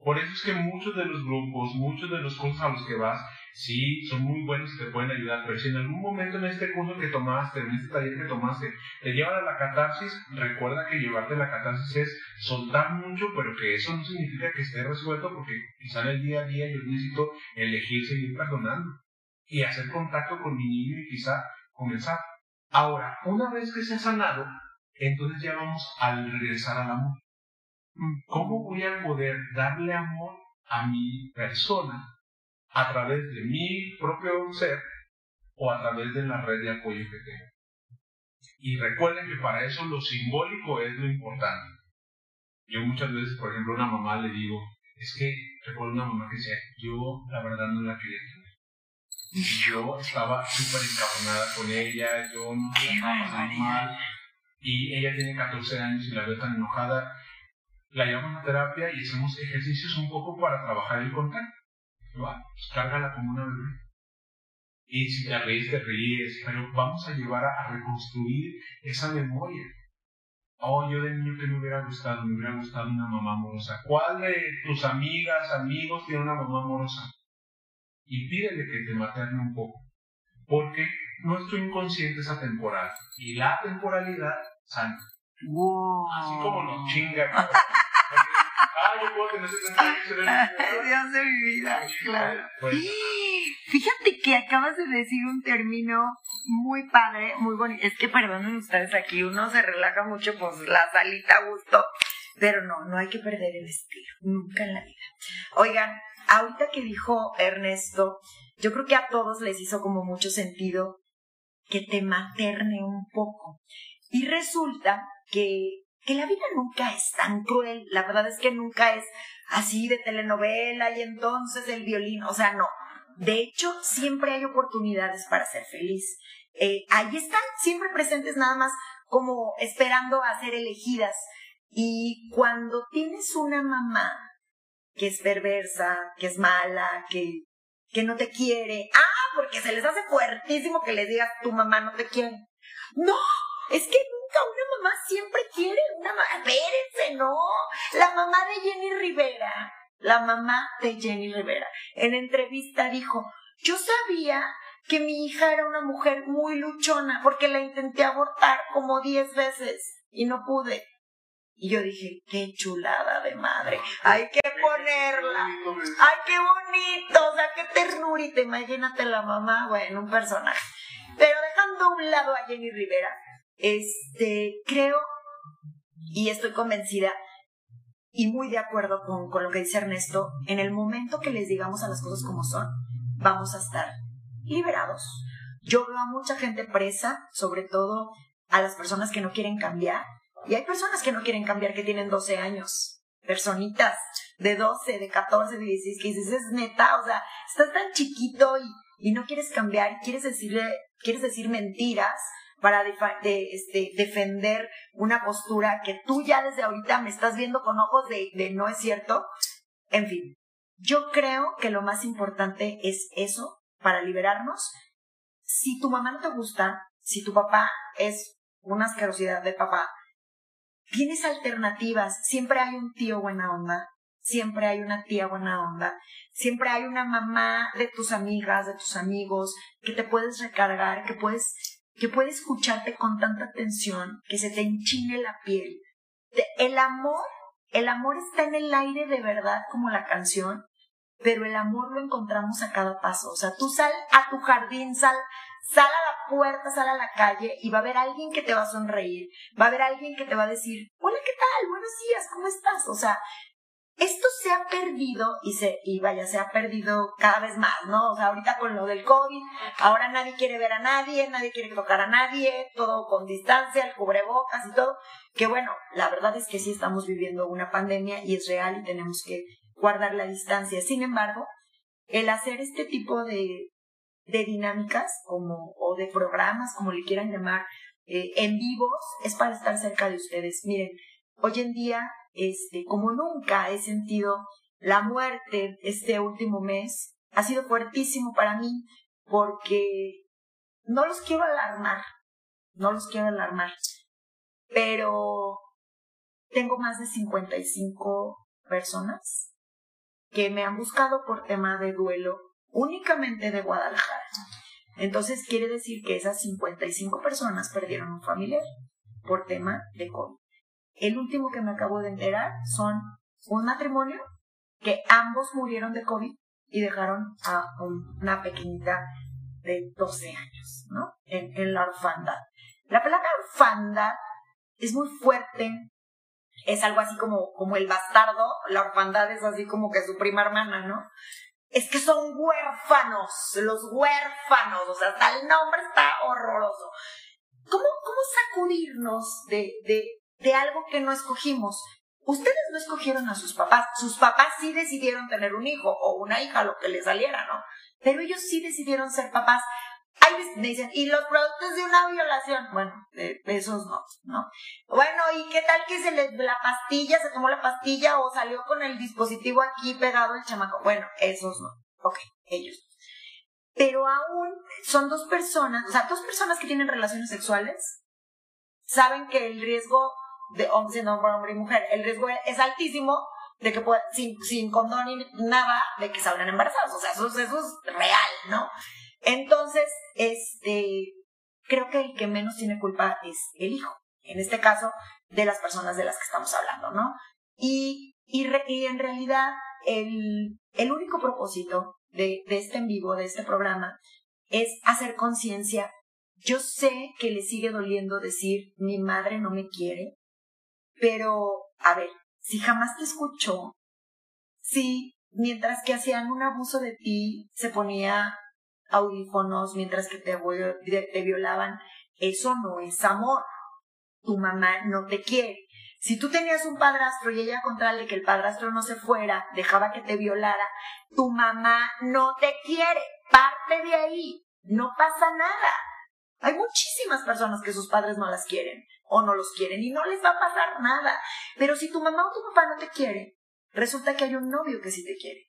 Por eso es que muchos de los grupos, muchos de los cursos a los que vas, sí, son muy buenos y te pueden ayudar, pero si en algún momento en este curso que tomaste, en este taller que tomaste, te llevan a la catarsis, recuerda que llevarte a la catarsis es soltar mucho, pero que eso no significa que esté resuelto, porque quizá en el día a día yo necesito elegir seguir perdonando y hacer contacto con mi niño y quizá comenzar. Ahora, una vez que se ha sanado, entonces ya vamos a regresar al amor. ¿Cómo voy a poder darle amor a mi persona a través de mi propio ser o a través de la red de apoyo que tengo? Y recuerden que para eso lo simbólico es lo importante. Yo muchas veces, por ejemplo, a una mamá le digo, es que recuerdo una mamá que decía, yo la verdad no la quería tener. Yo estaba súper encabronada con ella, yo no estaba mal. Y ella tiene 14 años y la veo tan enojada la llevamos a terapia y hacemos ejercicios un poco para trabajar el contacto. ¿va? Pues como una bebé. Y si te ríes, te ríes, pero vamos a llevar a, reconstruir esa memoria. Oh, yo de niño que me hubiera gustado, me hubiera gustado una mamá amorosa. ¿Cuál de tus amigas, amigos tiene una mamá amorosa? Y pídele que te materne un poco. Porque nuestro inconsciente es atemporal. Y la temporalidad sana. Así como nos chinga. ah, yo puedo tener 70 años. Dios de mi vida, claro. Pues, Fíjate que acabas de decir un término muy padre, muy bonito. Es que perdonen ustedes aquí, uno se relaja mucho, pues la salita a gusto. Pero no, no hay que perder el estilo, nunca en la vida. Oigan, ahorita que dijo Ernesto, yo creo que a todos les hizo como mucho sentido que te materne un poco. Y resulta que, que la vida nunca es tan cruel, la verdad es que nunca es así de telenovela y entonces el violín, o sea, no. De hecho, siempre hay oportunidades para ser feliz. Eh, ahí están, siempre presentes nada más como esperando a ser elegidas. Y cuando tienes una mamá que es perversa, que es mala, que, que no te quiere, ah, porque se les hace fuertísimo que les digas tu mamá no te quiere. No, es que una mamá siempre quiere una mamá. Espérense, no. La mamá de Jenny Rivera, la mamá de Jenny Rivera, en entrevista dijo, yo sabía que mi hija era una mujer muy luchona porque la intenté abortar como diez veces y no pude. Y yo dije, qué chulada de madre. Hay que ponerla. Ay, qué bonito. O sea, qué ternurita. Imagínate la mamá, bueno, un personaje. Pero dejando a un lado a Jenny Rivera, este, creo y estoy convencida y muy de acuerdo con, con lo que dice Ernesto, en el momento que les digamos a las cosas como son, vamos a estar liberados. Yo veo a mucha gente presa, sobre todo a las personas que no quieren cambiar. Y hay personas que no quieren cambiar que tienen 12 años. Personitas de 12, de 14, de 16, que dices, es neta, o sea, estás tan chiquito y, y no quieres cambiar, quieres decirle, quieres decir mentiras para este, defender una postura que tú ya desde ahorita me estás viendo con ojos de, de no es cierto. En fin, yo creo que lo más importante es eso para liberarnos. Si tu mamá no te gusta, si tu papá es una asquerosidad de papá, tienes alternativas. Siempre hay un tío buena onda, siempre hay una tía buena onda, siempre hay una mamá de tus amigas, de tus amigos, que te puedes recargar, que puedes, que puede escucharte con tanta atención, que se te enchine la piel. El amor, el amor está en el aire de verdad como la canción, pero el amor lo encontramos a cada paso. O sea, tú sal a tu jardín, sal, sal a la puerta, sal a la calle y va a haber alguien que te va a sonreír, va a haber alguien que te va a decir, hola, ¿qué tal? Buenos días, ¿cómo estás? O sea, esto se ha perdido y se, y vaya, se ha perdido cada vez más, ¿no? O sea, ahorita con lo del COVID, ahora nadie quiere ver a nadie, nadie quiere tocar a nadie, todo con distancia, el cubrebocas y todo. Que bueno, la verdad es que sí estamos viviendo una pandemia y es real y tenemos que guardar la distancia. Sin embargo, el hacer este tipo de, de dinámicas como, o de programas, como le quieran llamar, eh, en vivos, es para estar cerca de ustedes. Miren, hoy en día, este, como nunca he sentido la muerte este último mes, ha sido fuertísimo para mí porque no los quiero alarmar, no los quiero alarmar, pero tengo más de 55 personas que me han buscado por tema de duelo únicamente de Guadalajara. Entonces quiere decir que esas 55 personas perdieron un familiar por tema de COVID. El último que me acabo de enterar son un matrimonio que ambos murieron de COVID y dejaron a una pequeñita de 12 años, ¿no? En, la orfandad. La palabra orfandad es muy fuerte es algo así como, como el bastardo, la orfandad es así como que su prima hermana, ¿no? Es que son huérfanos, los huérfanos, o sea, hasta el nombre está horroroso. ¿Cómo, cómo sacudirnos de, de, de algo que no escogimos? Ustedes no escogieron a sus papás, sus papás sí decidieron tener un hijo o una hija, lo que les saliera, ¿no? Pero ellos sí decidieron ser papás me dicen, ¿y los productos de una violación? Bueno, esos no, ¿no? Bueno, ¿y qué tal que se le, la pastilla, se tomó la pastilla o salió con el dispositivo aquí pegado el chamaco? Bueno, esos no. Ok, ellos. Pero aún son dos personas, o sea, dos personas que tienen relaciones sexuales, saben que el riesgo de hombre, no, hombre y mujer, el riesgo es altísimo de que sin, sin condón ni nada, de que salgan embarazados. O sea, eso, eso es real, ¿no? Entonces, este, creo que el que menos tiene culpa es el hijo, en este caso, de las personas de las que estamos hablando, ¿no? Y, y, en realidad, el, el único propósito de, de este en vivo, de este programa, es hacer conciencia. Yo sé que le sigue doliendo decir, mi madre no me quiere, pero, a ver, si jamás te escuchó, si mientras que hacían un abuso de ti se ponía audífonos mientras que te, te violaban, eso no es amor. Tu mamá no te quiere. Si tú tenías un padrastro y ella con de que el padrastro no se fuera, dejaba que te violara, tu mamá no te quiere. Parte de ahí. No pasa nada. Hay muchísimas personas que sus padres no las quieren o no los quieren y no les va a pasar nada. Pero si tu mamá o tu papá no te quiere, resulta que hay un novio que sí te quiere,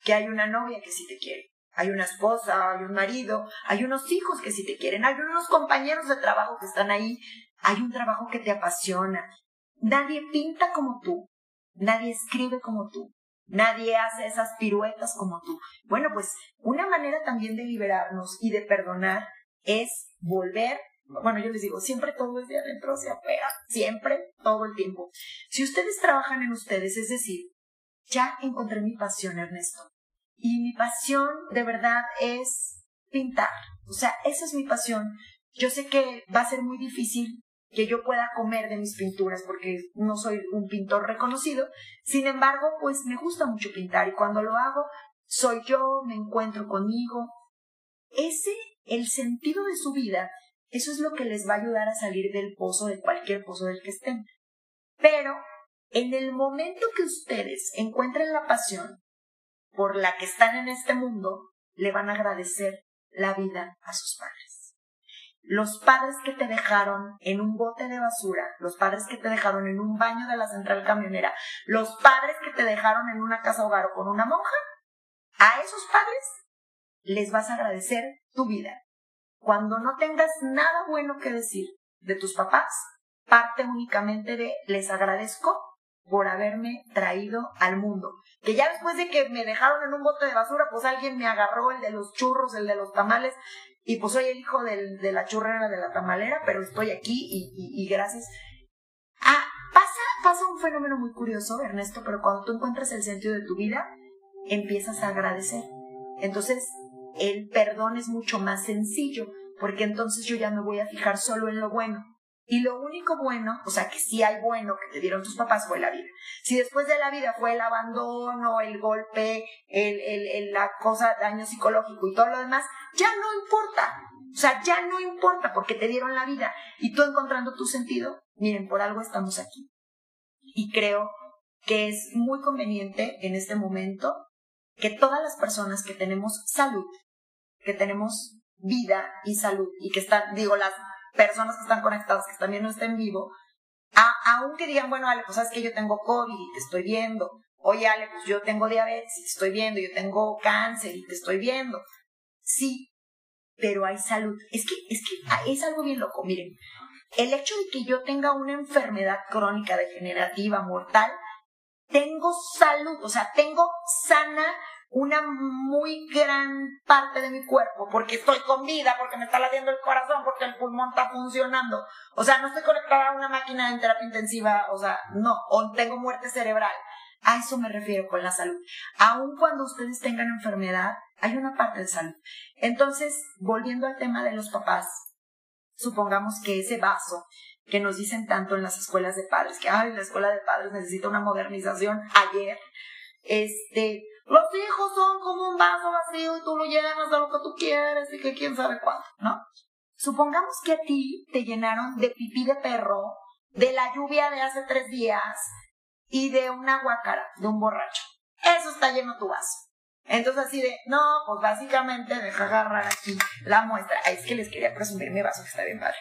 que hay una novia que sí te quiere, hay una esposa, hay un marido, hay unos hijos que sí te quieren, hay unos compañeros de trabajo que están ahí, hay un trabajo que te apasiona. Nadie pinta como tú, nadie escribe como tú, nadie hace esas piruetas como tú. Bueno, pues una manera también de liberarnos y de perdonar es volver bueno, yo les digo, siempre todo es de adentro hacia afuera, siempre, todo el tiempo. Si ustedes trabajan en ustedes, es decir, ya encontré mi pasión, Ernesto. Y mi pasión de verdad es pintar. O sea, esa es mi pasión. Yo sé que va a ser muy difícil que yo pueda comer de mis pinturas porque no soy un pintor reconocido. Sin embargo, pues me gusta mucho pintar y cuando lo hago, soy yo, me encuentro conmigo. Ese, el sentido de su vida, eso es lo que les va a ayudar a salir del pozo, de cualquier pozo del que estén. Pero en el momento que ustedes encuentren la pasión por la que están en este mundo, le van a agradecer la vida a sus padres. Los padres que te dejaron en un bote de basura, los padres que te dejaron en un baño de la central camionera, los padres que te dejaron en una casa hogar o con una monja, a esos padres les vas a agradecer tu vida. Cuando no tengas nada bueno que decir de tus papás, parte únicamente de les agradezco por haberme traído al mundo. Que ya después de que me dejaron en un bote de basura, pues alguien me agarró el de los churros, el de los tamales, y pues soy el hijo del, de la churrera de la tamalera, pero estoy aquí y, y, gracias. Ah, pasa, pasa un fenómeno muy curioso, Ernesto, pero cuando tú encuentras el sentido de tu vida, empiezas a agradecer. Entonces, el perdón es mucho más sencillo, porque entonces yo ya me voy a fijar solo en lo bueno. Y lo único bueno, o sea, que sí hay bueno que te dieron tus papás fue la vida. Si después de la vida fue el abandono, el golpe, el, la cosa, daño psicológico y todo lo demás, ya no importa. O sea, ya no importa porque te dieron la vida. Y tú encontrando tu sentido, miren, por algo estamos aquí. Y creo que es muy conveniente en este momento que todas las personas que tenemos salud, que tenemos vida y salud y que están, digo, las personas que están conectadas, que también no estén vivo, a, aunque digan, bueno, Ale, pues sabes que yo tengo COVID y te estoy viendo. Oye, Ale, pues yo tengo diabetes y te estoy viendo. Yo tengo cáncer y te estoy viendo. Sí, pero hay salud. Es que, es que es algo bien loco. Miren, el hecho de que yo tenga una enfermedad crónica degenerativa mortal, tengo salud, o sea, tengo sana una muy gran parte de mi cuerpo, porque estoy con vida, porque me está latiendo el corazón, porque el pulmón está funcionando. O sea, no estoy conectada a una máquina en terapia intensiva, o sea, no, o tengo muerte cerebral. A eso me refiero con la salud. Aun cuando ustedes tengan enfermedad, hay una parte de salud. Entonces, volviendo al tema de los papás, supongamos que ese vaso que nos dicen tanto en las escuelas de padres, que ay, la escuela de padres necesita una modernización ayer, este, los hijos son como un vaso vacío y tú lo llenas de lo que tú quieres y que quién sabe cuánto, ¿no? Supongamos que a ti te llenaron de pipí de perro, de la lluvia de hace tres días y de una guacara, de un borracho. Eso está lleno tu vaso. Entonces así de, no, pues básicamente deja agarrar aquí la muestra. Ay, es que les quería presumir mi vaso que está bien padre.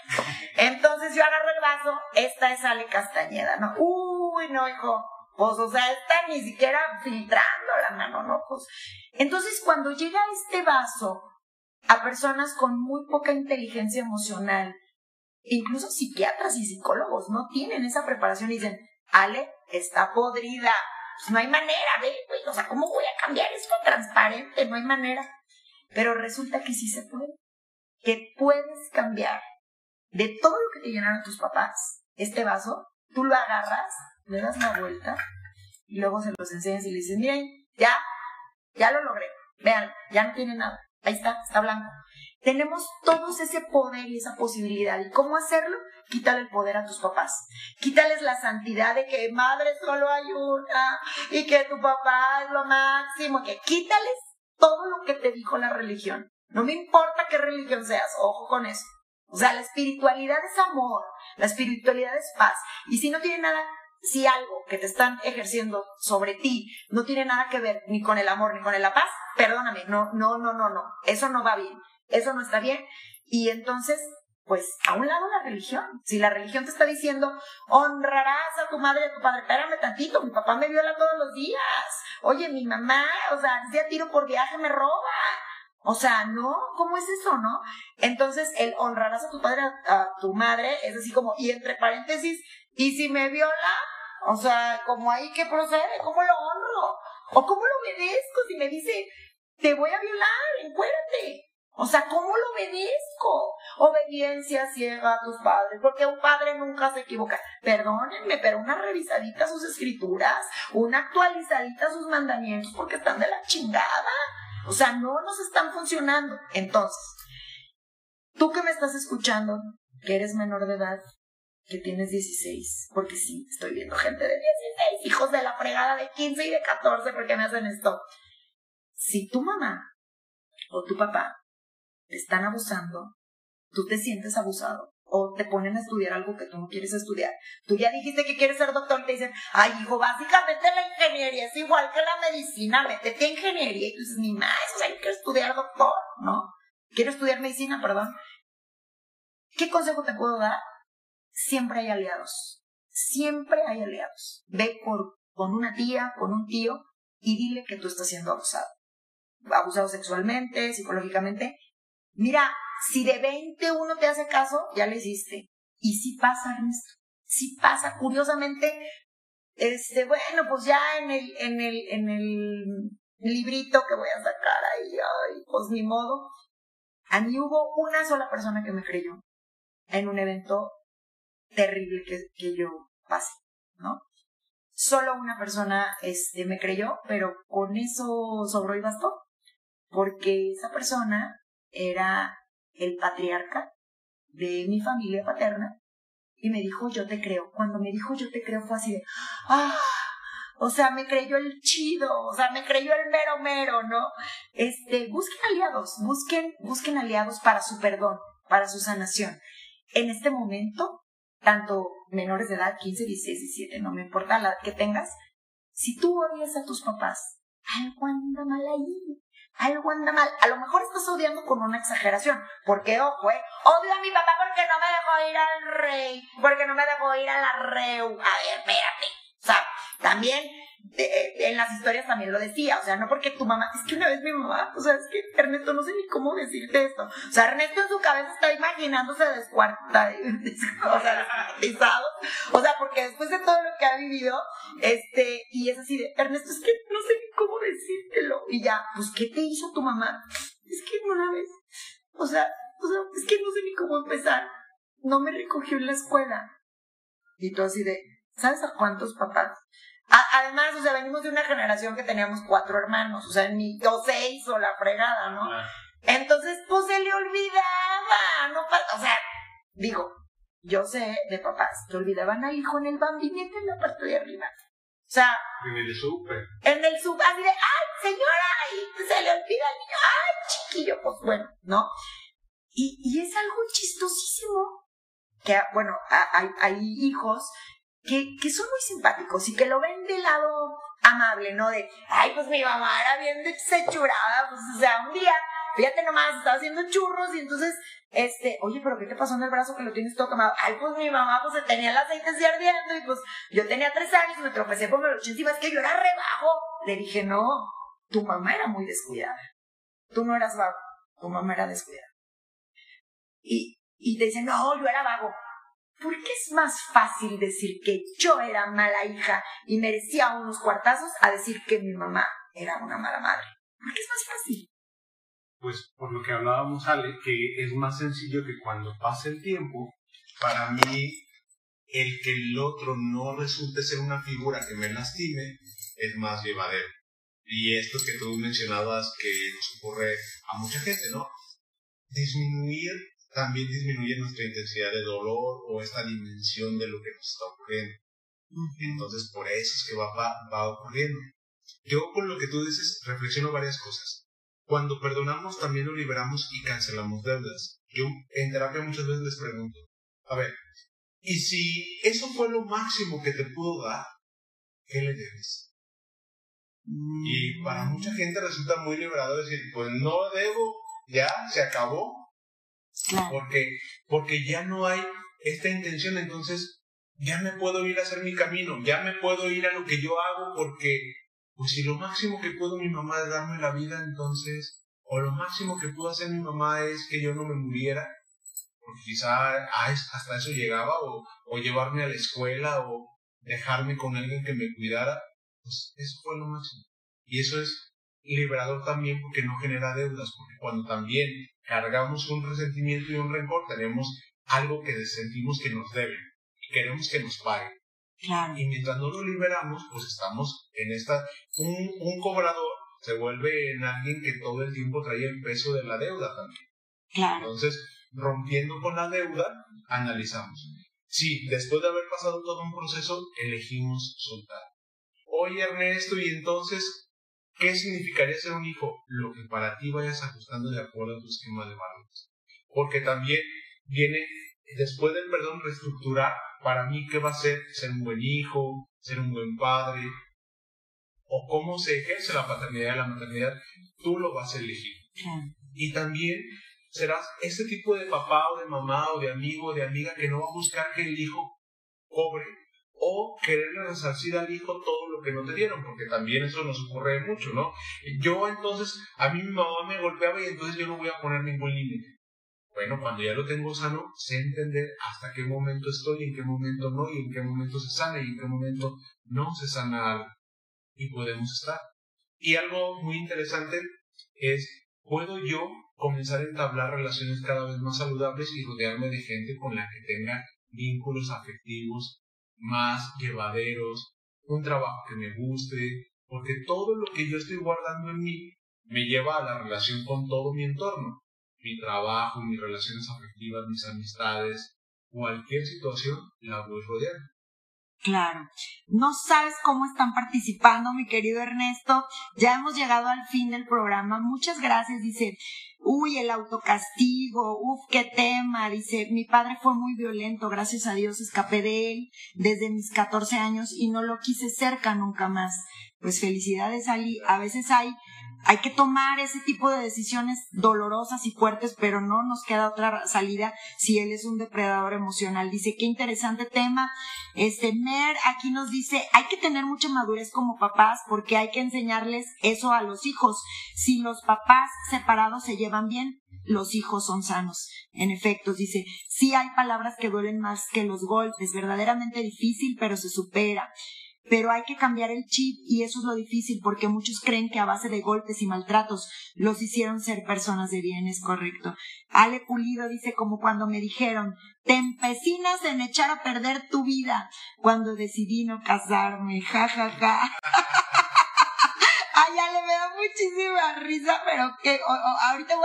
Entonces yo agarro el vaso, esta es Ale Castañeda, ¿no? Uy, no, hijo, pues, o sea, está ni siquiera filtrando la mano, ¿no? Pues, entonces, cuando llega este vaso a personas con muy poca inteligencia emocional, incluso psiquiatras y psicólogos no tienen esa preparación y dicen, Ale, está podrida, pues no hay manera, ve, güey, o sea, ¿cómo voy a cambiar esto transparente? No hay manera. Pero resulta que sí se puede, que puedes cambiar de todo lo que te llenaron tus papás, este vaso, tú lo agarras le das la vuelta y luego se los enseñas y le dices, miren, ya, ya lo logré. Vean, ya no tiene nada. Ahí está, está blanco. Tenemos todos ese poder y esa posibilidad. ¿Y cómo hacerlo? Quítale el poder a tus papás. Quítales la santidad de que madre solo hay una y que tu papá es lo máximo. Que quítales todo lo que te dijo la religión. No me importa qué religión seas, ojo con eso. O sea, la espiritualidad es amor, la espiritualidad es paz. Y si no tiene nada si algo que te están ejerciendo sobre ti no tiene nada que ver ni con el amor ni con la paz, perdóname, no, no, no, no, no, eso no va bien, eso no está bien. Y entonces, pues, a un lado la religión. Si la religión te está diciendo, honrarás a tu madre y a tu padre, espérame tantito, mi papá me viola todos los días. Oye, mi mamá, o sea, si a tiro por viaje me roba. O sea, no, ¿cómo es eso, no? Entonces, el honrarás a tu padre, a, tu madre, es así como, y entre paréntesis, y si me viola, o sea, como ahí que procede, ¿cómo lo honro? ¿O cómo lo obedezco si me dice, te voy a violar, encuérdate? O sea, ¿cómo lo obedezco? Obediencia ciega a tus padres, porque un padre nunca se equivoca. Perdónenme, pero una revisadita a sus escrituras, una actualizadita a sus mandamientos, porque están de la chingada. O sea, no nos están funcionando. Entonces, tú que me estás escuchando, que eres menor de edad, que tienes 16, porque sí, estoy viendo gente de 16, hijos de la fregada de 15 y de 14, porque me hacen esto. Si tu mamá o tu papá te están abusando, tú te sientes abusado o te ponen a estudiar algo que tú no quieres estudiar. Tú ya dijiste que quieres ser doctor y te dicen, ay hijo, básicamente la ingeniería es igual que la medicina, métete a ingeniería y tú dices, ni más, o sea, yo quiero estudiar doctor, ¿no? Quiero estudiar medicina, perdón. ¿Qué consejo te puedo dar? Siempre hay aliados. Siempre hay aliados. Ve con una tía, con un tío y dile que tú estás siendo abusado. Abusado sexualmente, psicológicamente, Mira, si de 20 uno te hace caso, ya le hiciste. Y si pasa, Ernesto. Si pasa, curiosamente, este, bueno, pues ya en el, en el, en el librito que voy a sacar ahí, ay, pues ni modo. A mí hubo una sola persona que me creyó en un evento terrible que, que yo pasé, ¿no? Solo una persona este, me creyó, pero con eso sobró y bastó. Porque esa persona era el patriarca de mi familia paterna y me dijo yo te creo. Cuando me dijo yo te creo fue así de, ah, o sea, me creyó el chido, o sea, me creyó el mero mero, ¿no? Este, busquen aliados, busquen, busquen aliados para su perdón, para su sanación. En este momento, tanto menores de edad, 15, 16, 17, no me importa la edad que tengas, si tú odias a tus papás, algo anda mal ahí algo anda mal. A lo mejor estás odiando con una exageración. Porque, ojo, eh, odio a mi papá porque no me dejó ir al rey, porque no me dejó ir a la reu. A ver, espérate. O sea, también en las historias también lo decía, o sea, no porque tu mamá, es que una vez mi mamá, o sea, es que Ernesto no sé ni cómo decirte esto, o sea, Ernesto en su cabeza está imaginándose descuarta, o sea, descuartizado, o sea, porque después de todo lo que ha vivido, este, y es así de, Ernesto, es que no sé ni cómo decírtelo, y ya, pues, ¿qué te hizo tu mamá? Es que la ves, o sea, o sea, es que no sé ni cómo empezar, no me recogió en la escuela, y tú así de, ¿sabes a cuántos papás? Además, o sea, venimos de una generación que teníamos cuatro hermanos, o sea, ni o seis o la fregada, ¿no? Entonces, pues se le olvidaba, no o sea, digo, yo sé de papás que olvidaban al hijo en el bambinete en la parte de arriba. O sea, en el súper. En el súper, así de, ay, señora, y se le olvida al niño, ay, chiquillo, pues bueno, ¿no? Y, y es algo chistosísimo que, bueno, hay, hay hijos que, que son muy simpáticos y que lo ven de lado amable, ¿no? De, ay, pues mi mamá era bien desechurada, pues, o sea, un día, fíjate nomás, estaba haciendo churros y entonces, este, oye, pero ¿qué te pasó en el brazo que lo tienes todo quemado? Ay, pues mi mamá, pues se tenía el aceite así ardiendo y pues yo tenía tres años me tropecé por el encima, es que yo era rebajo. Le dije, no, tu mamá era muy descuidada. Tú no eras vago, tu mamá era descuidada. Y, y te dicen, no, yo era vago. ¿Por qué es más fácil decir que yo era mala hija y merecía unos cuartazos a decir que mi mamá era una mala madre? ¿Por qué es más fácil? Pues por lo que hablábamos, Ale, que es más sencillo que cuando pase el tiempo, para mí, el que el otro no resulte ser una figura que me lastime es más llevadero. Y esto que tú mencionabas que nos ocurre a mucha gente, ¿no? Disminuir también disminuye nuestra intensidad de dolor o esta dimensión de lo que nos está ocurriendo. Entonces, por eso es que va, va, ocurriendo. Yo con lo que tú dices reflexiono varias cosas. Cuando perdonamos también lo liberamos y cancelamos deudas. Yo en terapia muchas veces les pregunto, a ver, ¿y si eso fue lo máximo que te pudo dar, qué le debes? Y para mucha gente resulta muy liberador decir, pues no debo, ya se acabó, porque, porque ya no hay esta intención, entonces ya me puedo ir a hacer mi camino, ya me puedo ir a lo que yo hago porque, pues si lo máximo que puedo mi mamá es darme la vida, entonces, o lo máximo que puedo hacer mi mamá es que yo no me muriera, porque quizá hasta eso llegaba, o, o llevarme a la escuela, o dejarme con alguien que me cuidara, pues eso fue lo máximo. Y eso es liberador también porque no genera deudas, porque cuando también cargamos un resentimiento y un rencor, tenemos algo que sentimos que nos deben y queremos que nos paguen. Claro. Y mientras no lo liberamos, pues estamos en esta... Un, un cobrador se vuelve en alguien que todo el tiempo trae el peso de la deuda también. Claro. Entonces, rompiendo con la deuda, analizamos. Sí, después de haber pasado todo un proceso, elegimos soltar. Oye Ernesto, y entonces, ¿qué significaría ser un hijo? Lo que para ti vayas ajustando de acuerdo a tu esquema de valores. Porque también viene, después del perdón, reestructurar para mí qué va a ser ser un buen hijo, ser un buen padre, o cómo se ejerce la paternidad y la maternidad, tú lo vas a elegir. Y también serás ese tipo de papá o de mamá o de amigo o de amiga que no va a buscar que el hijo cobre o quererle resarcir al hijo todo lo que no te dieron, porque también eso nos ocurre mucho, ¿no? Yo entonces, a mí mi mamá me golpeaba y entonces yo no voy a poner ningún límite. Bueno, cuando ya lo tengo sano, sé entender hasta qué momento estoy, en qué momento no, y en qué momento se sana y en qué momento no se sana algo. Y podemos estar. Y algo muy interesante es, ¿puedo yo comenzar a entablar relaciones cada vez más saludables y rodearme de gente con la que tenga vínculos afectivos más llevaderos, un trabajo que me guste, porque todo lo que yo estoy guardando en mí me lleva a la relación con todo mi entorno, mi trabajo, mis relaciones afectivas, mis amistades, cualquier situación la voy rodeando. Claro. No sabes cómo están participando, mi querido Ernesto. Ya hemos llegado al fin del programa. Muchas gracias. Dice, uy, el autocastigo, uf, qué tema. Dice, mi padre fue muy violento, gracias a Dios escapé de él desde mis 14 años y no lo quise cerca nunca más. Pues felicidades, Ali. A veces hay hay que tomar ese tipo de decisiones dolorosas y fuertes, pero no nos queda otra salida si él es un depredador emocional. Dice, qué interesante tema. Este, Mer aquí nos dice, hay que tener mucha madurez como papás porque hay que enseñarles eso a los hijos. Si los papás separados se llevan bien, los hijos son sanos. En efecto, dice, sí hay palabras que duelen más que los golpes, verdaderamente difícil, pero se supera pero hay que cambiar el chip y eso es lo difícil porque muchos creen que a base de golpes y maltratos los hicieron ser personas de bien, es correcto. Ale Pulido dice como cuando me dijeron, te empecinas en echar a perder tu vida cuando decidí no casarme, ja, ja, ja. muchísima risa, pero que ahorita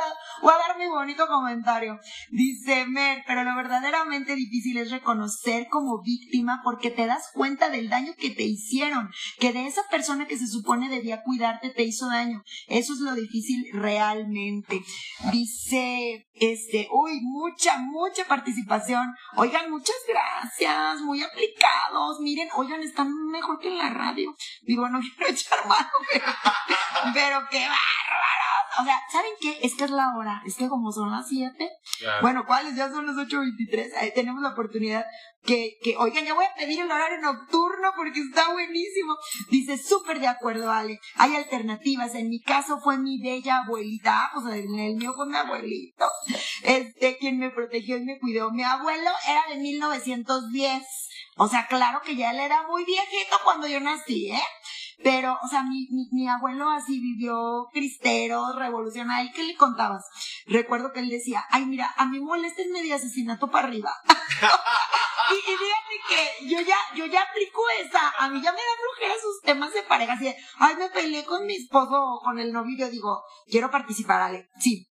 voy a, dar mi bonito comentario. Dice Mer, pero lo verdaderamente difícil es reconocer como víctima porque te das cuenta del daño que te hicieron, que de esa persona que se supone debía cuidarte te hizo daño. Eso es lo difícil realmente. Dice, este, uy, mucha, mucha participación. Oigan, muchas gracias, muy aplicados. Miren, oigan, están mejor que en la radio. Digo, no quiero echar mano, pero, pero qué bárbaro. O sea, ¿saben qué? Es que es la hora. Es que como son las 7. Bueno, ¿cuáles? Ya son las 8.23. Ahí tenemos la oportunidad que, que, oigan, ya voy a pedir el horario nocturno porque está buenísimo. Dice, súper de acuerdo, Ale. Hay alternativas. En mi caso fue mi bella abuelita. Ah, pues en el mío fue mi abuelito. Este, quien me protegió y me cuidó. Mi abuelo era de 1910. O sea, claro que ya él era muy viejito cuando yo nací, ¿eh? Pero, o sea, mi, mi, mi abuelo así vivió cristero, revolucionario. ¿Qué le contabas? Recuerdo que él decía, ay, mira, a mí moléstenme de asesinato para arriba. y, y que yo ya, yo ya aplico esa. A mí ya me da flojera sus temas de pareja. Así de, ay, me peleé con mi esposo o con el novio yo digo, quiero participar, Ale. Sí,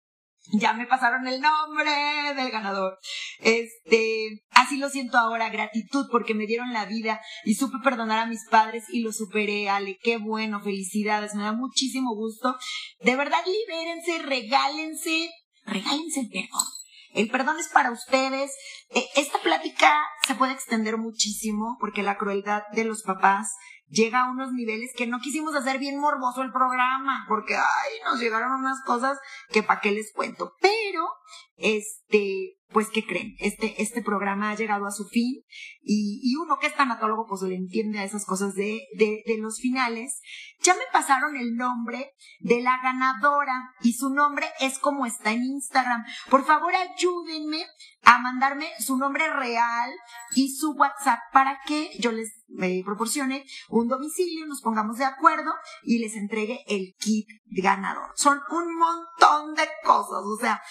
ya me pasaron el nombre del ganador. Este, así lo siento ahora, gratitud porque me dieron la vida y supe perdonar a mis padres y lo superé, Ale. Qué bueno, felicidades, me da muchísimo gusto. De verdad, libérense, regálense, regálense el perdón. El perdón es para ustedes. E, esta plática se puede extender muchísimo porque la crueldad de los papás llega a unos niveles que no quisimos hacer bien morboso el programa, porque, ay, nos llegaron unas cosas que para qué les cuento. Pero, este, pues, ¿qué creen? Este, este programa ha llegado a su fin y, uno que es tanatólogo, pues le entiende a esas cosas de, de, los finales. Ya me pasaron el nombre de la ganadora y su nombre es como está en Instagram. Por favor, ayúdenme a mandarme su nombre real y su WhatsApp para que yo les me proporcione un domicilio, nos pongamos de acuerdo y les entregue el kit ganador. Son un montón de cosas, o sea,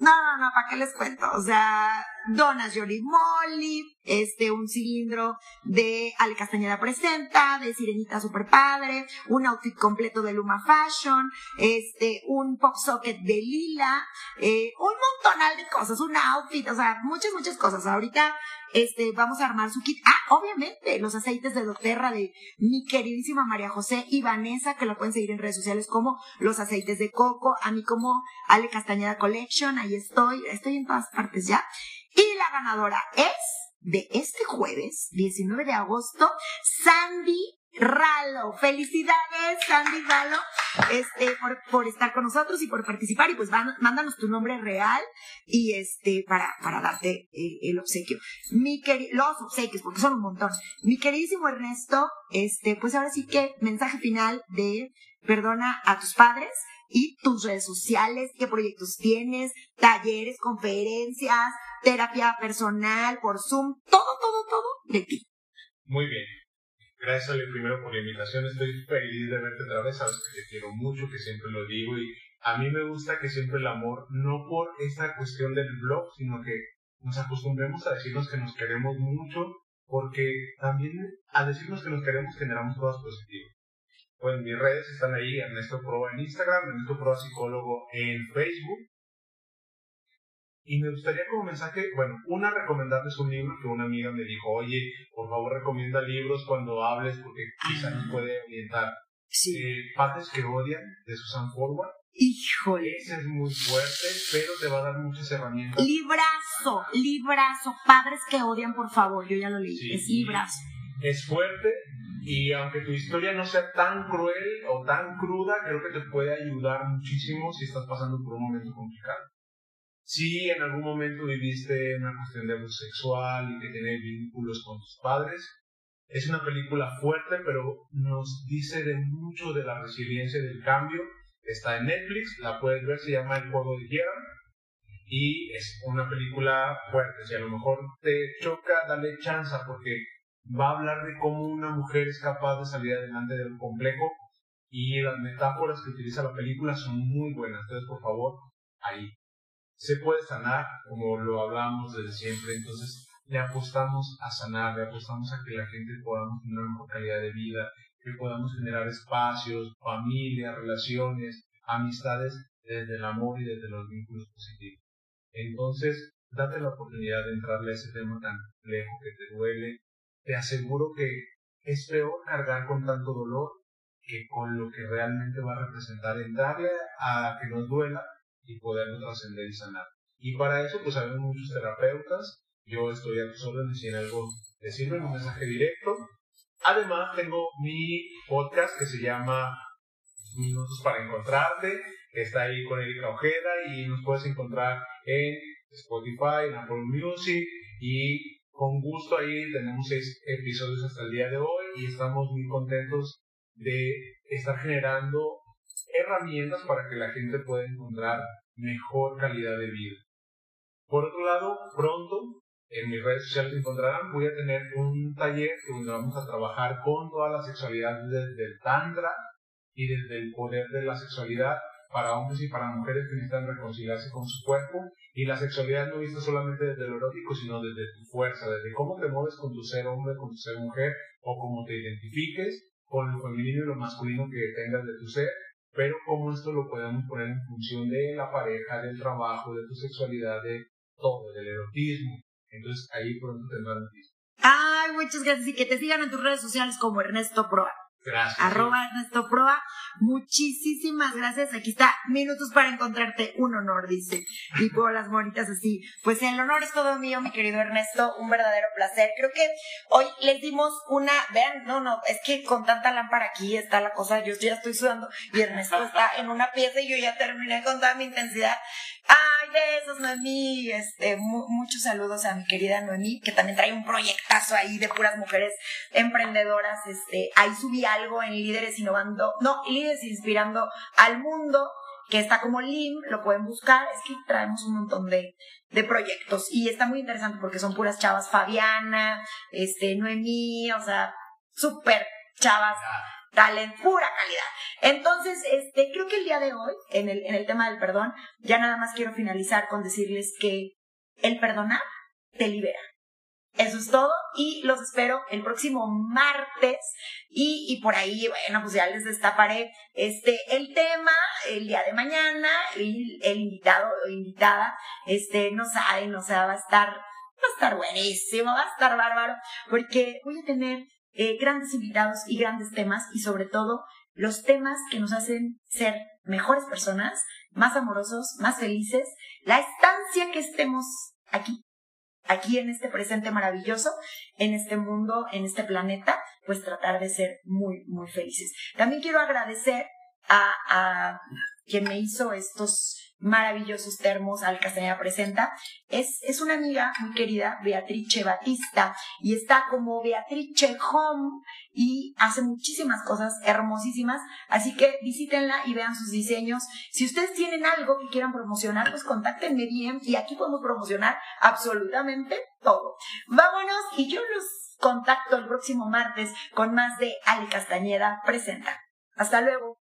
no, no, no, ¿para qué les cuento? O sea, donas Yoli Molly, este, un cilindro de Ale Castañeda Presenta, de Sirenita Super Padre, un outfit completo de Luma Fashion, este, un pop socket de Lila, eh, un montonal de cosas, un outfit, o sea, muchas, muchas cosas. Ahorita, este, vamos a armar su kit. Ah, obviamente, los aceites de doTERRA de mi queridísima María José y Vanessa, que lo pueden seguir en redes sociales como los aceites de coco, a mí como Ale Castañeda Collection, ahí estoy, estoy en todas partes ya. Y la ganadora es de este jueves, 19 de agosto, Sandy Ralo. Felicidades, Sandy Ralo, este, por, por estar con nosotros y por participar. Y pues mándanos tu nombre real y este, para, para darte eh, el obsequio. Mi los obsequios, porque son un montón. Mi queridísimo Ernesto, este, pues ahora sí que mensaje final de perdona a tus padres y tus redes sociales, qué proyectos tienes, talleres, conferencias, terapia personal por Zoom, todo, todo, todo de ti. Muy bien. Gracias, Ale, primero por la invitación. Estoy feliz de verte otra vez. Sabes que te quiero mucho, que siempre lo digo. Y a mí me gusta que siempre el amor, no por esa cuestión del blog, sino que nos acostumbremos a decirnos que nos queremos mucho, porque también al decirnos que nos queremos generamos cosas positivas. Pues mis redes están ahí, Ernesto Proa en Instagram, Ernesto Proa Psicólogo en Facebook. Y me gustaría como mensaje, bueno, una recomendarles un libro que una amiga me dijo, oye, por favor recomienda libros cuando hables porque quizá nos puede orientar. Sí. Eh, Padres que odian, de Susan Forward. Híjole. Ese es muy fuerte, pero te va a dar muchas herramientas. Librazo, librazo. Padres que odian, por favor, yo ya lo leí. es librazo. Es fuerte, y aunque tu historia no sea tan cruel o tan cruda, creo que te puede ayudar muchísimo si estás pasando por un momento complicado. Si en algún momento viviste una cuestión de abuso sexual y que tienes vínculos con tus padres, es una película fuerte, pero nos dice de mucho de la resiliencia del cambio. Está en Netflix, la puedes ver, se llama El juego de Jeremy y es una película fuerte. Si a lo mejor te choca, dale chance porque va a hablar de cómo una mujer es capaz de salir adelante de lo complejo y las metáforas que utiliza la película son muy buenas. Entonces, por favor, ahí. Se puede sanar, como lo hablamos desde siempre. Entonces, le apostamos a sanar, le apostamos a que la gente podamos tener una mejor calidad de vida, que podamos generar espacios, familia, relaciones, amistades desde el amor y desde los vínculos positivos. Entonces, date la oportunidad de entrarle a ese tema tan complejo que te duele, te aseguro que es peor cargar con tanto dolor que con lo que realmente va a representar entrarle a que nos duela y poderlo trascender y sanar. Y para eso, pues sabemos muchos terapeutas. Yo estoy a tus órdenes y en algo te un mensaje directo. Además, tengo mi podcast que se llama Minutos para Encontrarte, está ahí con Erika Ojeda y nos puedes encontrar en Spotify, en Apple Music y con gusto ahí tenemos seis episodios hasta el día de hoy y estamos muy contentos de estar generando herramientas para que la gente pueda encontrar mejor calidad de vida. Por otro lado, pronto en mis redes sociales encontrarán, voy a tener un taller donde vamos a trabajar con toda la sexualidad desde el tantra y desde el poder de la sexualidad para hombres y para mujeres que necesitan reconciliarse con su cuerpo y la sexualidad no vista solamente desde lo erótico, sino desde tu fuerza, desde cómo te mueves con tu ser hombre, con tu ser mujer o cómo te identifiques con lo femenino y lo masculino que tengas de tu ser, pero cómo esto lo podemos poner en función de la pareja, del trabajo, de tu sexualidad, de todo, del erotismo. Entonces ahí pronto tendrás noticias. Ay, muchas gracias y que te sigan en tus redes sociales como Ernesto Proa. Gracias. Arroba Ernesto Proa. Muchísimas gracias. Aquí está, minutos para encontrarte. Un honor, dice. Y por las moritas así. Pues el honor es todo mío, mi querido Ernesto. Un verdadero placer. Creo que hoy les dimos una, vean, no, no, es que con tanta lámpara aquí está la cosa. Yo ya estoy sudando y Ernesto está en una pieza y yo ya terminé con toda mi intensidad. Ay, besos, Noemí. Este, muchos saludos a mi querida Noemí, que también trae un proyectazo ahí de puras mujeres emprendedoras. Este, ahí subí algo en Líderes Innovando, no, Líderes Inspirando al Mundo, que está como LIM, lo pueden buscar. Es que traemos un montón de, de proyectos y está muy interesante porque son puras chavas Fabiana, este, Noemí, o sea, súper chavas talent, pura calidad. Entonces, este, creo que el día de hoy, en el, en el tema del perdón, ya nada más quiero finalizar con decirles que el perdonar te libera. Eso es todo y los espero el próximo martes y, y, por ahí, bueno, pues ya les destaparé este, el tema el día de mañana y el invitado o invitada, este, no saben, o sea, va a estar, va a estar buenísimo, va a estar bárbaro porque voy a tener eh, grandes invitados y grandes temas y sobre todo los temas que nos hacen ser mejores personas, más amorosos, más felices, la estancia que estemos aquí, aquí en este presente maravilloso, en este mundo, en este planeta, pues tratar de ser muy, muy felices. También quiero agradecer a, a quien me hizo estos maravillosos termos al Castañeda Presenta. Es, es una amiga muy querida, Beatrice Batista, y está como Beatrice Home y hace muchísimas cosas hermosísimas. Así que visítenla y vean sus diseños. Si ustedes tienen algo que quieran promocionar, pues contáctenme bien y aquí podemos promocionar absolutamente todo. Vámonos y yo los contacto el próximo martes con más de Ale Castañeda Presenta. Hasta luego.